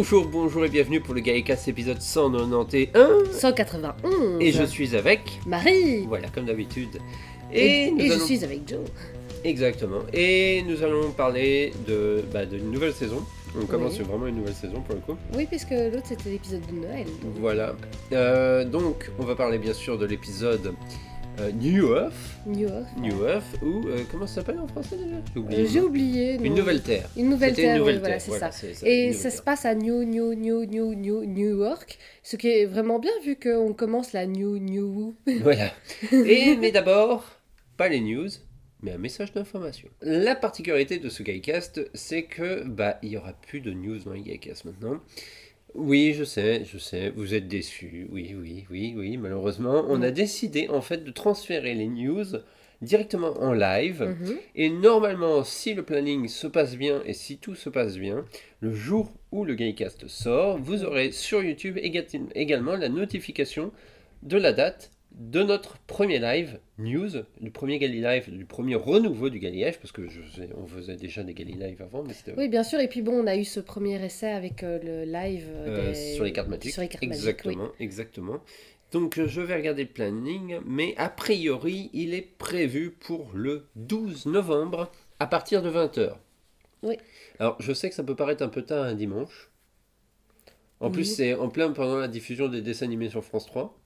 Bonjour, bonjour et bienvenue pour le Gaïcast épisode 191. 191. Et je suis avec. Marie. Voilà, comme d'habitude. Et, nous et je suis avec Joe. Exactement. Et nous allons parler de bah, d'une nouvelle saison. On commence Oui. vraiment une nouvelle saison pour le coup. Oui, puisque l'autre c'était l'épisode de Noël. donc. Voilà. Euh, donc, on va parler bien sûr de l'épisode euh, New Earth. New Earth, ou euh, comment ça s'appelle en français déjà J'ai oublié Euh, J'ai oublié. Une nouvelle terre. Une nouvelle terre, une oui, nouvelle voilà, terre. c'est Voilà, ça. c'est ça, Et ça se passe à New, New, New, New, New, New York, ce qui est vraiment bien vu qu'on commence la New, New. Voilà. Et, mais d'abord, pas les news, mais un message d'information. La particularité de ce Gaïcast, c'est que bah il y aura plus de news dans les Gaïcast maintenant. Oui, je sais, je sais, vous êtes déçus. Oui, oui, oui, oui, malheureusement, on a décidé en fait de transférer les news directement en live. Mhm. Et normalement, si le planning se passe bien et si tout se passe bien, le jour où le Gaïcast sort, vous aurez sur YouTube éga- également la notification de la date de notre premier live news, du premier Gali Live, du premier renouveau du Gali Live, parce que je on faisait déjà des Gali Live avant, mais c'était Oui, bien sûr. Et puis bon, on a eu ce premier essai avec euh, le live euh, euh, des- sur les cartes magiques. Sur les cartes magiques, exactement, oui. exactement. Donc je vais regarder le planning, mais a priori, il est prévu pour le 12 novembre à partir de 20h. Oui. Alors je sais que ça peut paraître un peu tard un dimanche. En Oui. plus, c'est en plein pendant la diffusion des dessins animés sur France 3.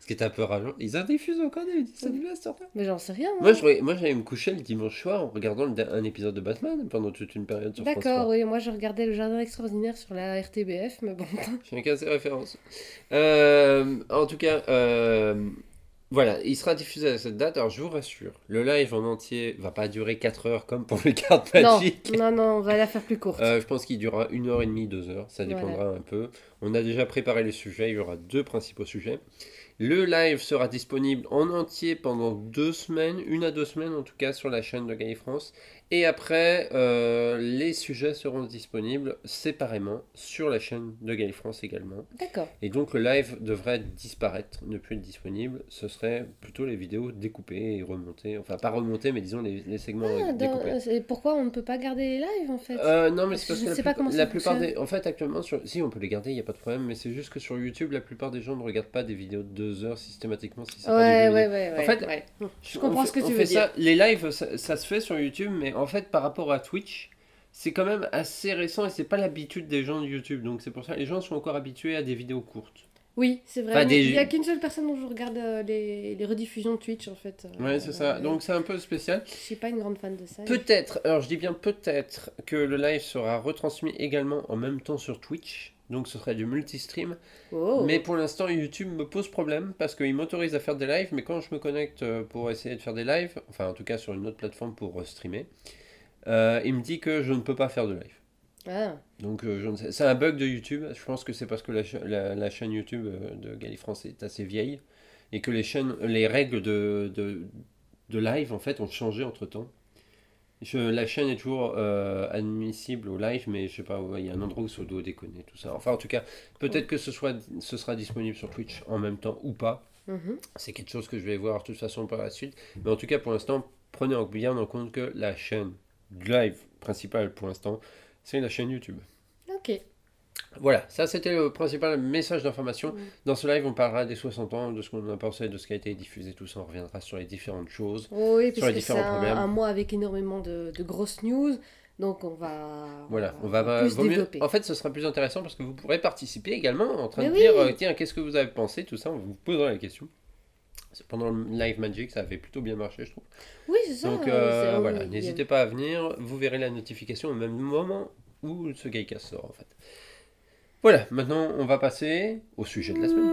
Ce qui est un peu rageant. Ils en diffusent encore des temps-là Mais j'en sais rien. Moi, moi. je, moi, j'allais me coucher le dimanche soir en regardant le- un épisode de Batman pendant toute une période sur France 3. D'accord, oui. Moi, je regardais le Jardin extraordinaire sur la RTBF, mais bon. Chacun ses références. Euh, en tout cas, euh, voilà, il sera diffusé à cette date. Alors, je vous rassure, le live en entier va pas durer 4 heures comme pour les cartes non, magiques. non, non, on va la faire plus courte. Euh, je pense qu'il durera une heure et demie, deux heures. Ça dépendra un peu. On a déjà préparé les sujets. Il y aura deux principaux sujets. Le live sera disponible en entier pendant deux semaines, une à deux semaines en tout cas sur la chaîne de Gaï France. Et après, euh, les sujets seront disponibles séparément sur la chaîne de Gaï France également. D'accord. Et donc le live devrait disparaître, ne plus être disponible. Ce serait plutôt les vidéos découpées et remontées. Enfin, pas remontées, mais disons les, les segments Ah, découpés. c'est- pourquoi on ne peut pas garder les lives en fait? Euh, non, mais c'est parce Je que la, sais pas plupart- comment ça la plupart des. En fait, actuellement, sur... si on peut les garder, il n'y a pas de problème, mais c'est juste que sur YouTube, la plupart des gens ne regardent pas des vidéos de deux heures systématiquement si c'est pas Ouais, des ouais, ouais, ouais. En fait, ouais. Je comprends fait- ce que tu fait veux ça- dire. Les lives, ça, ça se fait sur YouTube, mais en fait, par rapport à Twitch, c'est quand même assez récent et c'est pas l'habitude des gens de YouTube. Donc c'est pour ça les gens sont encore habitués à des vidéos courtes. Oui, c'est vrai. Enfin, mais des- Il n'y a qu'une seule personne dont je regarde euh, les, les rediffusions Twitch en fait. Euh, Ouais, c'est ça. euh, Donc c'est un peu spécial. Je suis pas une grande fan de ça. Peut-être, alors je dis bien peut-être, que le live sera retransmis également en même temps sur Twitch. Donc ce serait du multistream. Oh. Mais pour l'instant, YouTube me pose problème parce qu'il m'autorise à faire des lives, mais quand je me connecte euh, pour essayer de faire des lives, enfin en tout cas sur une autre plateforme pour euh, streamer, euh, il me dit que je ne peux pas faire de live. Ah, Donc euh, je ne sais, c'est un bug de YouTube. Je pense que c'est parce que la, cha- la- la chaîne YouTube de Galifrance est assez vieille et que les chaînes, les règles de, de, de live en fait ont changé entre temps. La chaîne est toujours euh, admissible au live, mais je sais pas, il y a un endroit où ça doit déconner tout ça. Enfin en tout cas, peut-être que ce soit, ce sera disponible sur Twitch en même temps ou pas. mhm. C'est quelque chose que je vais voir de toute façon par la suite. Mais en tout cas, pour l'instant, prenez en- bien en compte que la chaîne live principale pour l'instant, c'est la chaîne YouTube. Ok. Voilà, ça c'était le principal message d'information. Mm. Dans ce live, on parlera des 60 ans, de ce qu'on a pensé, de ce qui a été diffusé, tout ça. On reviendra sur les différentes choses. Oh oui, Sur les puisque c'est différents un, problèmes. un mois avec énormément de, de grosses news. Donc on va, Voilà, on va, plus mieux-. En fait, ce sera plus intéressant parce que vous pourrez participer également en train Mais de oui. dire euh, tiens, qu'est-ce que vous avez pensé, tout ça. On vous posera la question. Pendant le live Magic, ça avait plutôt bien marché, je trouve. Oui, c'est ça. Donc euh, euh, voilà, n'hésitez pas à venir, vous verrez la notification au même moment où ce Gaïcast sort en fait. Voilà, maintenant on va passer au sujet de la semaine.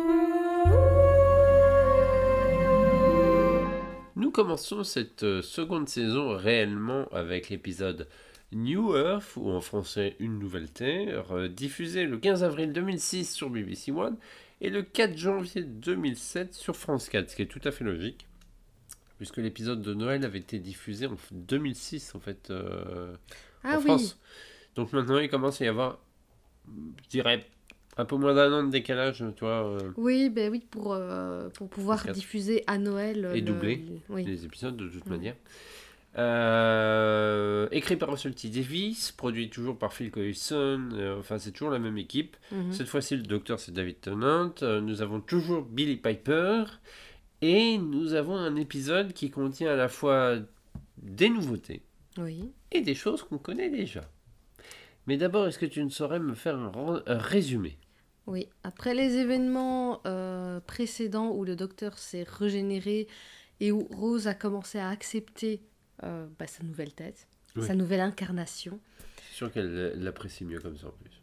Nous commençons cette euh, seconde saison réellement avec l'épisode New Earth, ou en français Une Nouvelle Terre, euh, diffusé le 15 avril 2006 sur BBC One et le 4 janvier 2007 sur France 4, ce qui est tout à fait logique, puisque l'épisode de Noël avait été diffusé en 2006 en fait euh, Ah en oui. France. Donc maintenant il commence à y avoir, je dirais, un peu moins d'un an de décalage, tu vois. euh, Oui, ben oui, pour, euh, pour pouvoir Quatre. diffuser à Noël. Et le- doubler Oui. les épisodes de toute manière. Euh, écrit par Russell T. Davis, produit toujours par Phil Collison, euh, enfin c'est toujours la même équipe. Mhm. Cette fois-ci, le docteur c'est David Tennant. Euh, nous avons toujours Billy Piper. Et nous avons un épisode qui contient à la fois des nouveautés Oui. et des choses qu'on connaît déjà. Mais d'abord, est-ce que tu ne saurais me faire un, résumé? Oui, après les événements euh, précédents où le docteur s'est régénéré et où Rose a commencé à accepter euh, bah, sa nouvelle tête, Oui. sa nouvelle incarnation, suis sûr qu'elle l'apprécie mieux comme ça en plus?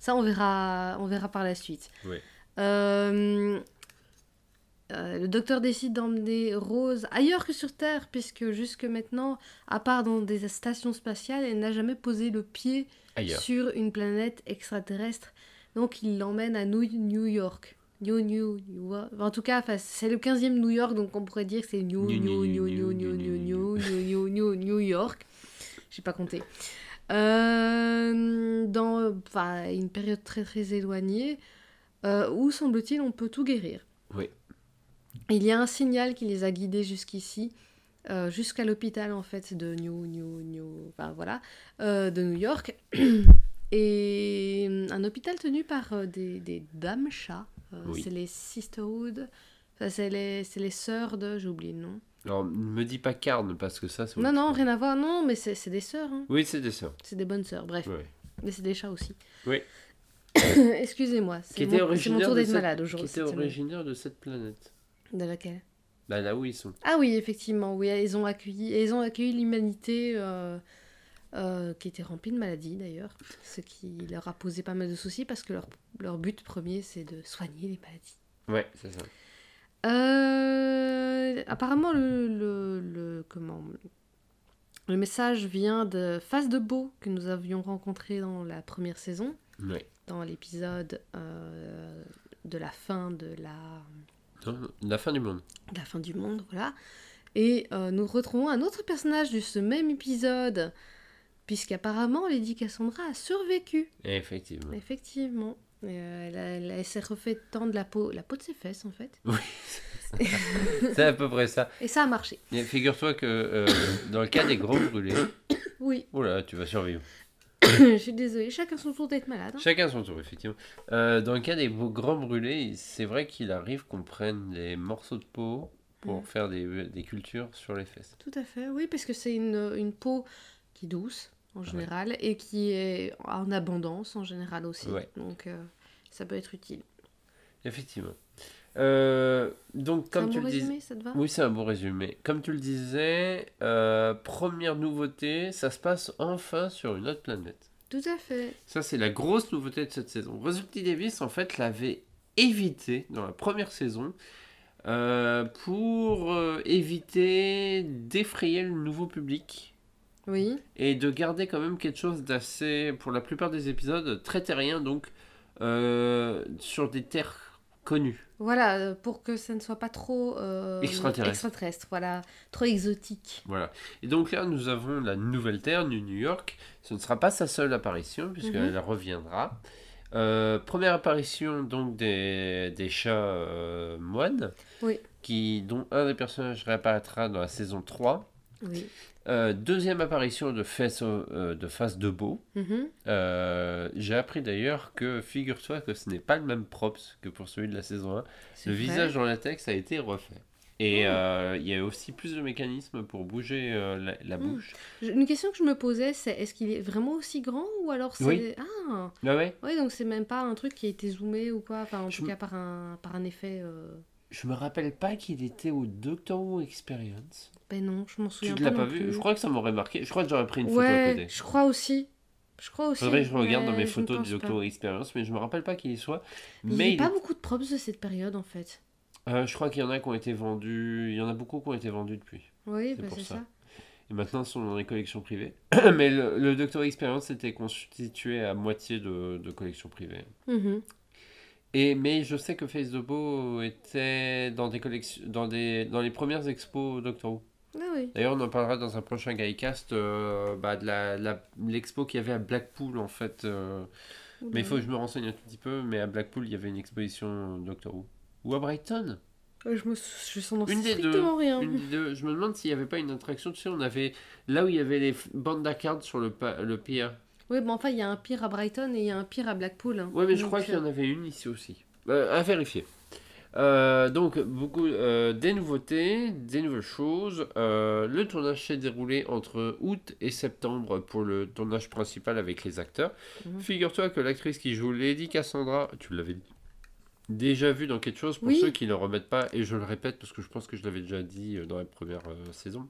ça on verra, on verra par la suite. Oui. Euh, euh, le docteur décide d'emmener Rose ailleurs que sur Terre, puisque jusque maintenant, à part dans des stations spatiales, elle n'a jamais posé le pied Ailleurs. sur une planète extraterrestre. Donc il l'emmène à New, New York. New, New, New, en tout cas, c'est le 15e New York, donc on pourrait dire que c'est New, New, New, New, New, New, New, New, New, York. J'ai pas compté. Euh, dans une période très très éloignée, euh, où semble-t-il on peut tout guérir. Oui. Il y a un signal qui les a guidés jusqu'ici, euh, jusqu'à l'hôpital en fait de New, New, New, enfin voilà, euh, de New York. Et euh, un hôpital tenu par des, des dames chats. Oui. C'est les Sisterhood. Enfin, c'est les, c'est les sœurs de. J'ai oublié le nom. Alors, ne me dis pas carne parce que ça, c'est. Non, non, rien à voir. Non, mais c'est c'est des sœurs. hein. Oui, c'est des sœurs. C'est des bonnes sœurs. Bref. Ouais. Mais c'est des chats aussi. Oui. Excusez-moi. Qui C'est était mon, mon tour d'être malade Qui aujourd'hui. était cette semaine. originaire de cette planète. De laquelle? Bah, là où ils sont. Ah oui, effectivement, oui, ils ont accueilli, ils ont accueilli l'humanité euh, euh, qui était remplie de maladies d'ailleurs, ce qui leur a posé pas mal de soucis parce que leur, leur but premier c'est de soigner les maladies. Ouais, c'est ça. Euh, apparemment le, le, le- comment le message vient de Face de Beau que nous avions rencontré dans la première saison, Ouais. dans l'épisode euh, de la fin de la la fin du monde. de la fin du monde, voilà. Et euh, nous retrouvons un autre personnage de ce même épisode, puisqu'apparemment Lady Cassandra a survécu. Effectivement. Effectivement. Euh, elle s'est refait tendre la peau, la peau de ses fesses en fait. c'est à peu près ça. Et ça a marché. Et Figure-toi que euh, dans le cas des grands brûlés, Oui, oula, tu vas survivre. je suis désolée, chacun son tour d'être malade. hein. Chacun son tour, effectivement. Euh, dans le cas des grands brûlés, c'est vrai qu'il arrive qu'on prenne des morceaux de peau pour Mm. faire des, des cultures sur les fesses. Tout à fait, oui, parce que c'est une, une peau qui est douce en général et qui est en abondance en général aussi. Ouais. Donc euh, ça peut être utile. Effectivement. Euh, donc, un comme tu bon le disais. résumé, ça te va? Oui, c'est un bon résumé. Comme tu le disais, euh, première nouveauté, ça se passe enfin sur une autre planète. Tout à fait. Ça, c'est la grosse nouveauté de cette saison. T. Davis, en fait, l'avait évité dans la première saison euh, pour éviter d'effrayer le nouveau public Oui. et de garder quand même quelque chose d'assez, pour la plupart des épisodes, très terrien, donc sur des terres connues. Voilà, euh, pour que ça ne soit pas trop euh, Extraterrestre. extraterrestre, voilà, trop exotique. Voilà. Et donc là, nous avons la nouvelle Terre, New York. Ce ne sera pas sa seule apparition, puisqu'elle reviendra. Euh, première apparition donc des, des chats euh, moines, Oui. qui, dont un des personnages réapparaîtra dans la saison 3. Oui. Euh, deuxième apparition de Face, euh, de face de Beau. Mhm. Euh, J'ai appris d'ailleurs que, figure-toi que ce n'est pas le même props que pour celui de la saison 1. C'est Le vrai. visage en latex a été refait. Et Oh. euh, il y a aussi plus de mécanismes pour bouger la, la Mm. bouche. Une question que je me posais, c'est est-ce qu'il est vraiment aussi grand ou alors c'est... Oui. Ah Ah ouais Oui, donc c'est même pas un truc qui a été zoomé ou quoi, enfin en Je tout cas par un, par un effet... Je me rappelle pas qu'il était au Doctor Who Experience. Ben non, je m'en Tu souviens ne pas l'as non pas vu? plus. Je crois que ça m'aurait marqué. Je crois que j'aurais pris une photo à côté. je crois aussi. Je crois aussi. Faudrait que je regarde dans mais mes photos du Doctor. Who Experience, mais je me rappelle pas qu'il y soit. Il n'y Mais a il pas beaucoup de props de cette période en fait. euh, je crois qu'il y en a qui ont été vendus. Il y en a beaucoup qui ont été vendus depuis. Oui, C'est bah, pour ça. ça. Et maintenant, ils sont dans les collections privées. mais le, le Doctor Who Experience était constitué à moitié de, de collections privées. Mhm. Et, mais je sais que Face de Beau était dans, des collections, dans, des, dans les premières expos Doctor Who. Ah oui. D'ailleurs, on en parlera dans un prochain Guycast euh, bah, de la- l'expo qu'il y avait à Blackpool en fait. euh, mais il faut que je me renseigne un tout petit peu. Mais à Blackpool, il y avait une exposition Doctor Who. Ou à Brighton Je me je sens Une des deux. rien. Une des deux. Je me demande s'il n'y avait pas une attraction. Tu sais, on avait là où il y avait les bandes d'arcade sur le, pa- le pier. Oui, mais enfin, il y a un pire à Brighton et il y a un pire à Blackpool. hein. Ouais, mais je crois qu'il y euh, en avait une ici aussi. Euh, à vérifier. Euh, donc, beaucoup euh, des nouveautés, des nouvelles choses. Le tournage s'est déroulé entre août et septembre pour le tournage principal avec les acteurs. Mhm. Figure-toi que l'actrice qui joue Lady Cassandra, tu l'avais déjà vu dans quelque chose pour Oui. ceux qui ne le remettent pas, et je le répète parce que je pense que je l'avais déjà dit dans la première saison.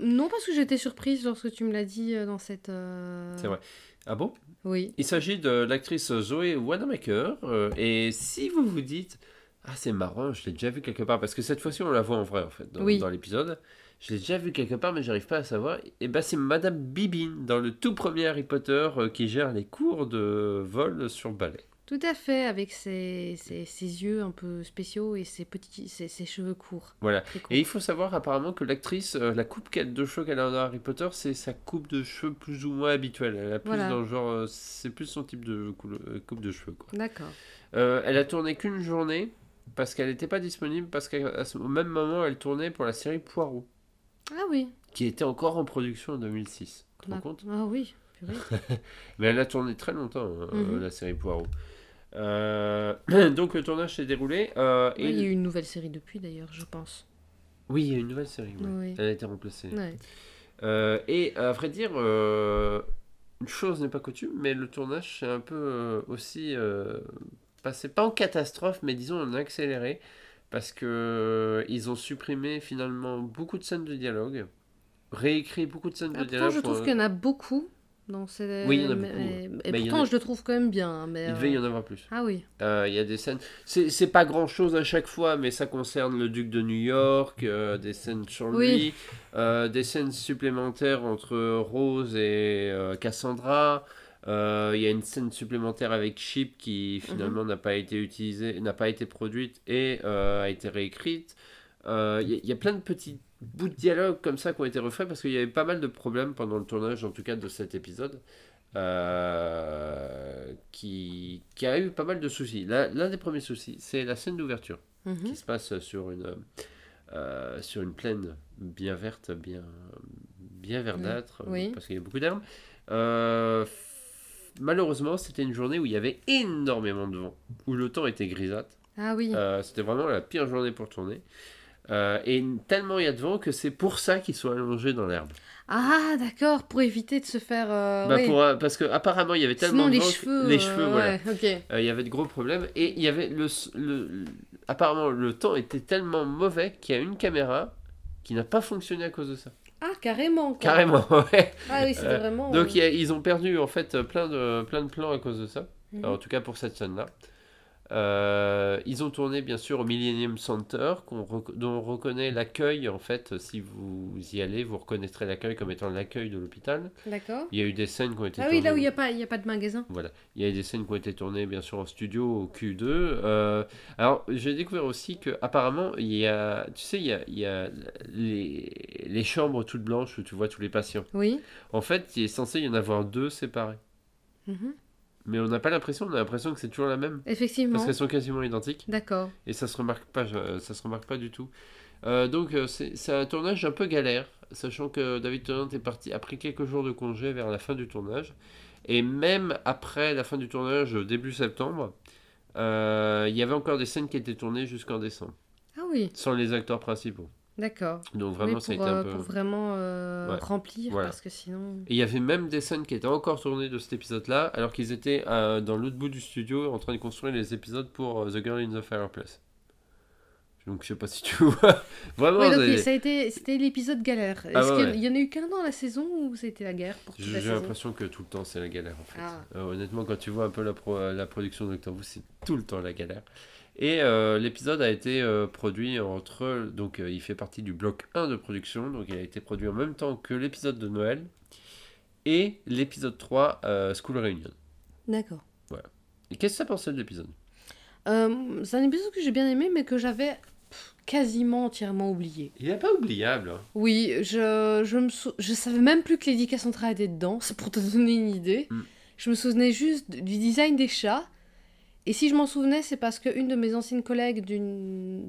Non, parce que j'étais surprise lorsque tu me l'as dit euh, dans cette. euh, C'est vrai. Ah bon? Oui. Il s'agit de l'actrice Zoé Wanamaker. euh, et si vous vous dites, ah c'est marrant, je l'ai déjà vu quelque part, parce que cette fois-ci on la voit en vrai en fait dans, Oui. dans l'épisode. Je l'ai déjà vu quelque part, mais j'arrive pas à savoir. Et ben c'est Madame Bibine dans le tout premier Harry Potter euh, qui gère les cours de vol sur balai. Tout à fait, avec ses, ses, ses yeux un peu spéciaux et ses petits ses, ses cheveux courts. Voilà. Courts. Et il faut savoir apparemment que l'actrice, euh, la coupe de cheveux qu'elle a dans Harry Potter, c'est sa coupe de cheveux plus ou moins habituelle. Elle a plus Voilà. dans le genre, euh, c'est plus son type de euh, coupe de cheveux. D'accord. Euh, elle a tourné qu'une journée parce qu'elle n'était pas disponible parce qu'au même moment elle tournait pour la série Poirot Ah oui. qui était encore en production en 2006. Tu te rends compte? Ah oui. Mais elle a tourné très longtemps hein, Mhm. la série Poirot. Euh, donc le tournage s'est déroulé euh, et Oui, il y a eu une nouvelle série depuis d'ailleurs, je pense. oui il y a une nouvelle série. ouais. Oui. Elle a été remplacée. Ouais. Euh, et à vrai dire, euh, une chose n'est pas coutume, mais le tournage s'est un peu euh, aussi euh, passé, pas en catastrophe, mais disons en accéléré, parce que euh, ils ont supprimé finalement beaucoup de scènes de dialogue, réécrit beaucoup de scènes Ah, de pourtant, dialogue. je pour- trouve qu'il y en a beaucoup dans ces. Oui, il y en a beaucoup, mais- Et pourtant, a- je le trouve quand même bien. hein, Mais, Il devait y euh, en avoir plus. Ah oui. Euh, Il y a des scènes, c'est pas grand chose à chaque fois, mais ça concerne le duc de New York, euh, des scènes sur lui, Oui. euh, des scènes supplémentaires entre Rose et euh, Cassandra. Euh, Il y a une scène supplémentaire avec Chip qui finalement n'a pas été utilisée, n'a pas été produite et euh, a été réécrite. Euh, Il y, a- il y a plein de petits bouts de dialogue comme ça qui ont été refaits parce qu'il y avait pas mal de problèmes pendant le tournage, en tout cas de cet épisode euh, qui, qui a eu pas mal de soucis. L'un des premiers soucis, c'est la scène d'ouverture Mhm. qui se passe sur une, euh, sur une plaine bien verte, bien, bien verdâtre, Oui. parce qu'il y a beaucoup d'herbes. Euh, malheureusement, c'était une journée où il y avait énormément de vent, où le temps était grisâtre. Ah oui. C'était vraiment la pire journée pour tourner. Euh, et tellement il y a de vent que c'est pour ça qu'ils sont allongés dans l'herbe. Ah d'accord, pour éviter de se faire. euh, Bah, oui. pour, euh, parce que apparemment il y avait tellement Sinon, de les vent que- cheveux. les cheveux, voilà. ouais, il y avait de gros problèmes et il y avait le, le, apparemment le temps était tellement mauvais qu'il y a une caméra qui n'a pas fonctionné à cause de ça. Ah, carrément. quoi. Carrément, ouais. Ah oui, c'était vraiment. Donc a- ils ont perdu en fait plein de plein de plans à cause de ça. mhm. En tout cas pour cette scène-là. Euh, ils ont tourné bien sûr au Millennium Center, rec- dont on reconnaît l'accueil. En fait, si vous y allez, vous reconnaîtrez l'accueil comme étant l'accueil de l'hôpital. D'accord. Il y a eu des scènes qui ont été Ah oui, là où tournées- il n'y a, pas- y a pas de magasin. Voilà, il y a eu des scènes qui ont été tournées bien sûr en studio au Q2. Euh, alors j'ai découvert aussi que apparemment il y a, tu sais, il y a, il y a les, les chambres toutes blanches où tu vois tous les patients. Oui. En fait, il est censé y en avoir deux séparées, Mhm. Mais on n'a pas l'impression, on a l'impression que c'est toujours la même Effectivement. parce qu'elles sont quasiment identiques D'accord. et ça se remarque pas, ça se remarque pas du tout. Euh, donc euh, c'est un tournage un peu galère, sachant que David Tennant est parti, a pris quelques jours de congé vers la fin du tournage. Et même après la fin du tournage, début septembre, euh, il y avait encore des scènes qui étaient tournées jusqu'en décembre, Ah oui, sans les acteurs principaux. D'accord. Donc Oui, vraiment, pour, ça a été euh, un peu... pour vraiment euh, Ouais. remplir, Voilà. parce que sinon. Et il y avait même des scènes qui étaient encore tournées de cet épisode-là, alors qu'ils étaient euh, dans l'autre bout du studio en train de construire les épisodes pour euh, The Girl in the Fireplace. Donc je sais pas si tu vois. Vraiment, Oui, avez- ça a été, c'était l'épisode galère. Est-ce Ah ouais, qu'il ouais. y en a eu qu'un dans la saison ou c'était la guerre pour J'ai l'impression que tout le temps c'est la galère en fait. Ah. Euh, honnêtement, quand tu vois un peu la, pro- la production de Doctor Who, c'est tout le temps la galère. Et euh, l'épisode a été euh, produit entre. Donc euh, il fait partie du bloc 1 de production, donc il a été produit en même temps que l'épisode de Noël et l'épisode 3, euh, School Reunion. D'accord. Et qu'est-ce que ça pensait de l'épisode? C'est un épisode que j'ai bien aimé, mais que j'avais pff, quasiment entièrement oublié. Il n'est pas oubliable. hein. Oui, je, je me sou- je savais même plus que Lady Cassandra était dedans, c'est pour te donner une idée. Mm. Je me souvenais juste du design des chats Et si je m'en souvenais, c'est parce qu'une de mes anciennes collègues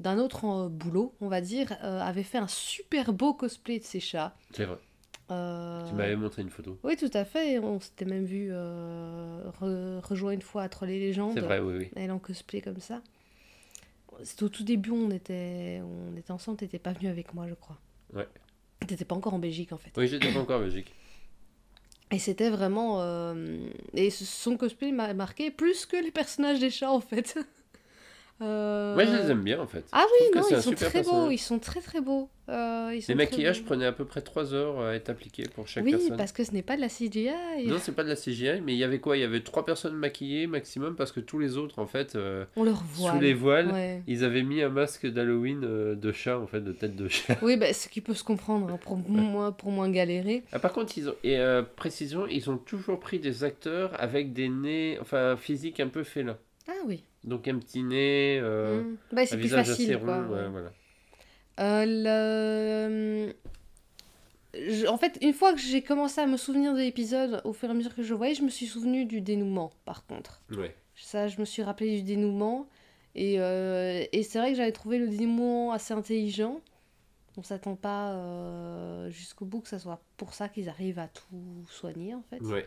d'un autre euh, boulot, on va dire, euh, avait fait un super beau cosplay de ces chats. C'est vrai. Euh, Tu m'avais montré une photo. Oui, tout à fait. On s'était même vu re- rejoindre une fois à Troller Légendes. C'est vrai, oui, oui. Elle en cosplay comme ça. C'était au tout début, on était, on était ensemble, t'étais pas venu avec moi, je crois. Ouais. T'étais pas encore en Belgique, en fait. Oui, j'étais pas encore en Belgique. Et c'était vraiment... euh, Et son cosplay m'a marqué plus que les personnages des chats, en fait. Euh, Moi, je les aime bien en fait. Ah oui, non, ils sont très beaux, ils sont très très beaux. Euh, ils sont Les maquillages beaux. prenaient à peu près 3 heures à être appliqués pour chaque Oui, personne. parce que ce n'est pas de la CGI. Non, c'est pas de la CGI, mais il y avait quoi? Il y avait 3 personnes maquillées maximum parce que tous les autres, en fait, euh, On leur sous les voiles, Ouais. ils avaient mis un masque d'Halloween de chat, en fait, de tête de chat. Oui, bah, ce qui peut se comprendre, hein, pour, moins, pour moins galérer. Ah, par contre, ils ont, et précision, ils ont toujours pris des acteurs avec des nez, enfin, un physique un peu félin. Ah oui. Donc un petit nez, euh. Bah, un visage facile, assez quoi. rond, ouais, ouais. voilà. Euh, le... je- En fait, une fois que j'ai commencé à me souvenir de l'épisode, au fur et à mesure que je voyais, je me suis souvenu du dénouement, par contre. Ouais. Ça, je me suis rappelé du dénouement. Et, euh, et c'est vrai que j'avais trouvé le dénouement assez intelligent. On s'attend pas euh, jusqu'au bout que ça soit pour ça qu'ils arrivent à tout soigner, en fait. Ouais.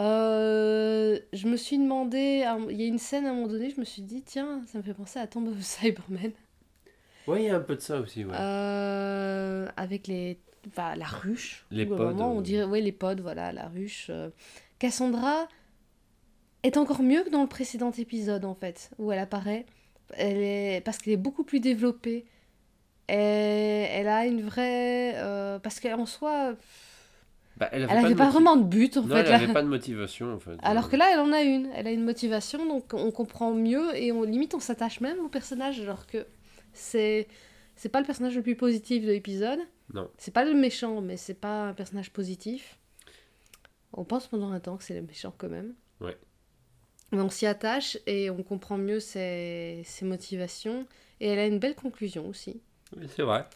Euh, je me suis demandé, il y a une scène à un moment donné, je me suis dit, tiens, ça me fait penser à Tomb of Cyberman. Ouais, il y a un peu de ça aussi, ouais. Euh, avec les, enfin, la ruche. Les pods, moment, on euh. dirait, ouais, les pods, voilà, la ruche. Cassandra est encore mieux que dans le précédent épisode, en fait, où elle apparaît. Elle est, parce qu'elle est beaucoup plus développée. Et elle a une vraie. euh, parce qu'en soi, Bah, elle elle avait n'avait pas vraiment de but, en Non, fait. elle là. avait pas de motivation, en fait. Alors que là, elle en a une. Elle a une motivation, donc on comprend mieux et on limite on s'attache même au personnage, alors que c'est c'est pas le personnage le plus positif de l'épisode. Non. C'est pas le méchant, mais c'est pas un personnage positif. On pense pendant un temps que c'est le méchant quand même. Ouais. Mais on s'y attache et on comprend mieux ses, ses motivations. Et elle a une belle conclusion aussi. Oui, c'est vrai.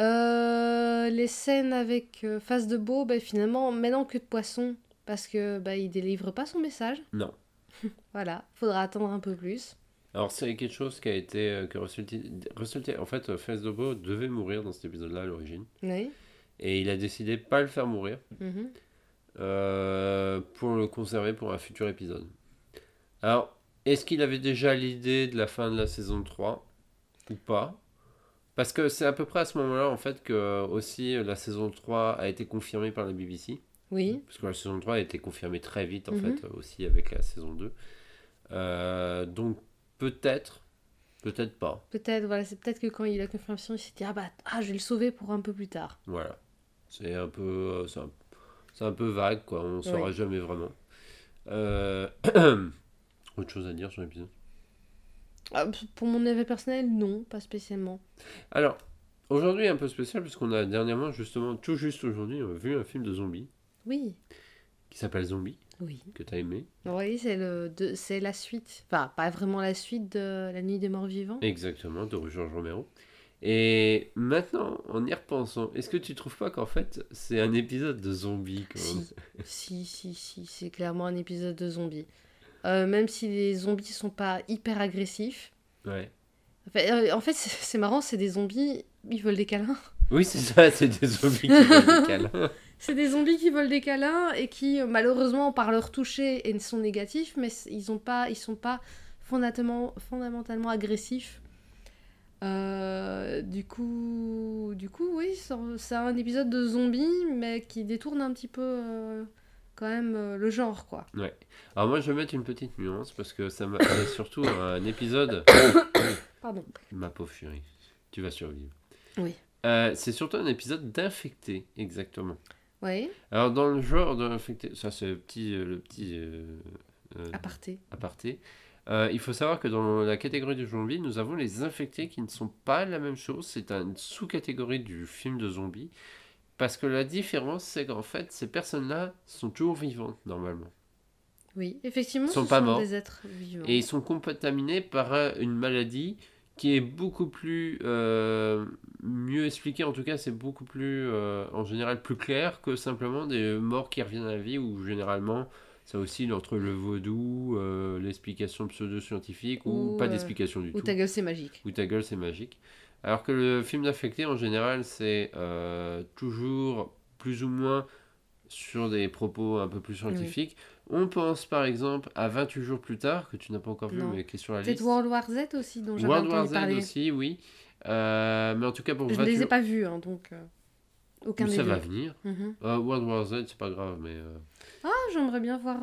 Euh, les scènes avec euh, Face de Beau, bah, finalement, maintenant que de poisson, parce que bah, il délivre pas son message. Non. Voilà, faudra attendre un peu plus. Alors, c'est quelque chose qui a été. euh, que Russell T- Russell T- En fait, Face Dobo devait mourir dans cet épisode-là à l'origine. Oui. Et il a décidé de pas le faire mourir mhm. pour le conserver pour un futur épisode. Alors, est-ce qu'il avait déjà l'idée de la fin de la saison 3 ou pas? Parce que c'est à peu près à ce moment-là, en fait, que euh, aussi euh, la saison 3 a été confirmée par la BBC. Oui. Parce que la saison 3 a été confirmée très vite, en Mhm. fait, aussi avec la saison 2. Euh, donc, peut-être, peut-être pas. Peut-être, voilà, c'est peut-être que quand il a confirmation, il s'est dit ah bah ah, je vais le sauver pour un peu plus tard. Voilà. C'est un peu, c'est un, un peu vague, quoi. On ne saura Oui. jamais vraiment. Euh, Autre chose à dire sur l'épisode? Pour mon avis personnel, non, pas spécialement. Alors, aujourd'hui, un peu spécial, puisqu'on a dernièrement, justement, tout juste aujourd'hui, a vu un film de zombies Oui, qui s'appelle Zombie, oui. que tu as aimé. Oui, c'est le, de- c'est la suite. Enfin, pas vraiment la suite de La Nuit des Morts Vivants. Exactement, de Georges Romero. Et maintenant, en y repensant, est-ce que tu trouves pas qu'en fait, c'est un épisode de zombies quand Si, si, si, si, c'est clairement un épisode de zombies. Euh, même si les zombies sont pas hyper agressifs. Ouais. Enfin, euh, en fait, c'est c'est marrant, c'est des zombies, ils veulent des câlins. Oui, c'est ça, c'est des zombies qui veulent des câlins. C'est des zombies qui veulent des câlins et qui, euh, malheureusement, par leur toucher, sont négatifs, mais ils ont pas, ils sont pas fondamentalement, fondamentalement agressifs. Euh, du coup, du coup, oui, c'est c'est un épisode de zombies, mais qui détourne un petit peu euh, quand même euh, le genre, quoi. Alors moi, je vais mettre une petite nuance parce que ça m'a surtout un épisode. Pardon. Ma pauvre chérie, tu vas survivre. Oui. Euh, c'est surtout un épisode d'infecté, exactement. Oui, Alors dans le genre d'infecté, ça c'est le petit, euh, le petit aparté. aparté. Euh, il faut savoir que dans la catégorie du zombie, nous avons les infectés qui ne sont pas la même chose. C'est une sous-catégorie du film de zombies. Parce que la différence, c'est qu'en fait, ces personnes-là sont toujours vivantes, normalement. Oui, effectivement, Ils sont ce pas sont morts. des êtres vivants. Et ils sont contaminés par euh, une maladie qui est beaucoup plus euh, mieux expliquée. En tout cas, c'est beaucoup plus, euh, en général, plus clair que simplement des morts qui reviennent à la vie où généralement Ça oscille entre le vaudou, euh, l'explication pseudo-scientifique ou, Ou, pas d'explication du Ou tout. ta gueule, c'est magique. Ou ta gueule, c'est magique. Alors que le film d'affecté, en général, c'est euh, toujours plus ou moins sur des propos un peu plus scientifiques. On pense par exemple à 28 jours plus tard, que tu n'as pas encore vu, Non. mais qui est sur la Peut-être liste. World War Z aussi, dont j'avais World War entendu Z parler. aussi, oui. Euh, mais en tout cas, pour Je ne 28 les ai pas vus, hein, donc euh, aucun ça va venir. Euh, World War Z, c'est pas grave, mais Ah, j'aimerais bien voir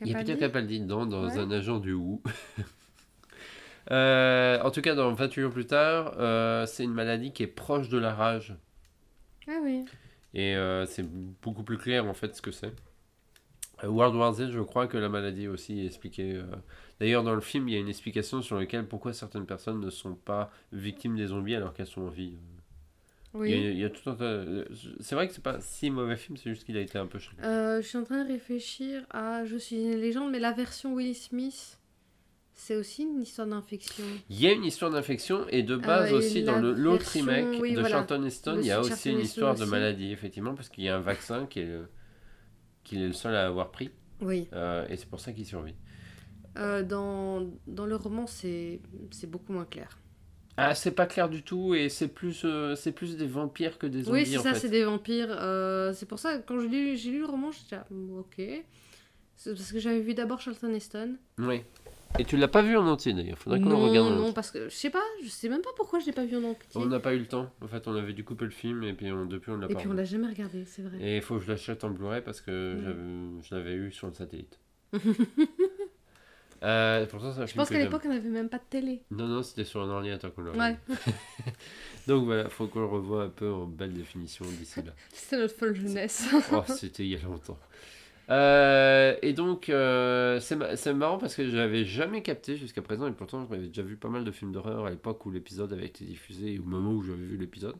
il y a Peter Capaldi. Dedans, dans Ouais. un agent du WHO. Euh, en tout cas, dans 28 jours plus tard, euh, c'est une maladie qui est proche de la rage. Ah oui. Et euh, c'est beaucoup plus clair en fait ce que c'est. World War Z, je crois que la maladie aussi est expliquée. D'ailleurs, dans le film, il y a une explication sur laquelle pourquoi certaines personnes ne sont pas victimes des zombies alors qu'elles sont en vie. Il, y a, Oui. il y a tout un tas- C'est vrai que c'est pas si mauvais film, c'est juste qu'il a été un peu choqué. Je suis en train de réfléchir à Je suis une légende, mais la version Will Smith, c'est aussi une histoire d'infection. Il y a une histoire d'infection et de base Ah, et aussi dans l'autre remake oui, de voilà. Charlton Heston, il y a aussi une histoire de maladie, effectivement, parce qu'il y a un vaccin qui est le, qu'il est le seul à avoir pris Oui. euh, et c'est pour ça qu'il survit. Euh, dans, dans le roman, c'est beaucoup moins clair. Ah, c'est pas clair du tout et c'est plus, euh, c'est plus des vampires que des zombies oui, c'est ça, c'est des vampires. C'est pour ça, quand j'ai lu, lu le roman, j'étais là, ok. C'est parce que j'avais vu d'abord Charlton Heston. Oui. Et tu l'as pas vu en entier d'ailleurs, faudrait qu'on le non, regarde en non, entier. parce que je sais pas, je sais même pas pourquoi je l'ai pas vu en entier. On n'a pas eu le temps, en fait on avait dû couper le film et puis on, depuis on l'a Et pas puis on l'a jamais regardé, c'est vrai. Et il faut que je l'achète en Blu-ray parce que Ouais. je l'avais eu sur le satellite. euh, pourtant, Je pense qu'à l'époque, on n'avait même pas de télé. Non, non, c'était sur un ordinateur qu'on l'a Ouais. Donc voilà, faut qu'on le revoie un peu en belle définition d'ici là. c'était notre folle jeunesse. Oh, c'était il y a longtemps. Euh, et donc, euh, c'est ma- c'est marrant parce que j'avais jamais capté jusqu'à présent, et pourtant j'avais déjà vu pas mal de films d'horreur à l'époque où l'épisode avait été diffusé, au moment où j'avais vu l'épisode.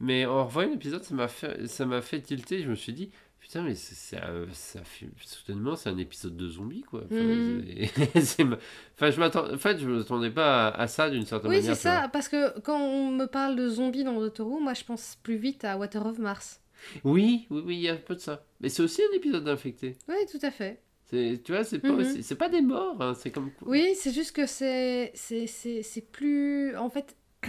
Mais en revoyant l'épisode, ça m'a fait, ça m'a fait tilter. Je me suis dit, putain, mais c'est, c'est c'est soudainement, c'est un épisode de zombies, quoi. Enfin, Mhm. c'est- c'est enfin, je m'attends, en fait, je m'attendais pas à, à ça d'une certaine Oui, manière. c'est tu vois. ça, parce que quand on me parle de zombies dans Doctor Who, moi je pense plus vite à Water of Mars. Oui, oui, oui, il y a un peu de ça. Mais c'est aussi un épisode d'infecté. Oui, tout à fait. Tu vois, c'est pas, c'est pas des morts, hein, c'est comme. Oui, c'est juste que c'est plus... En fait,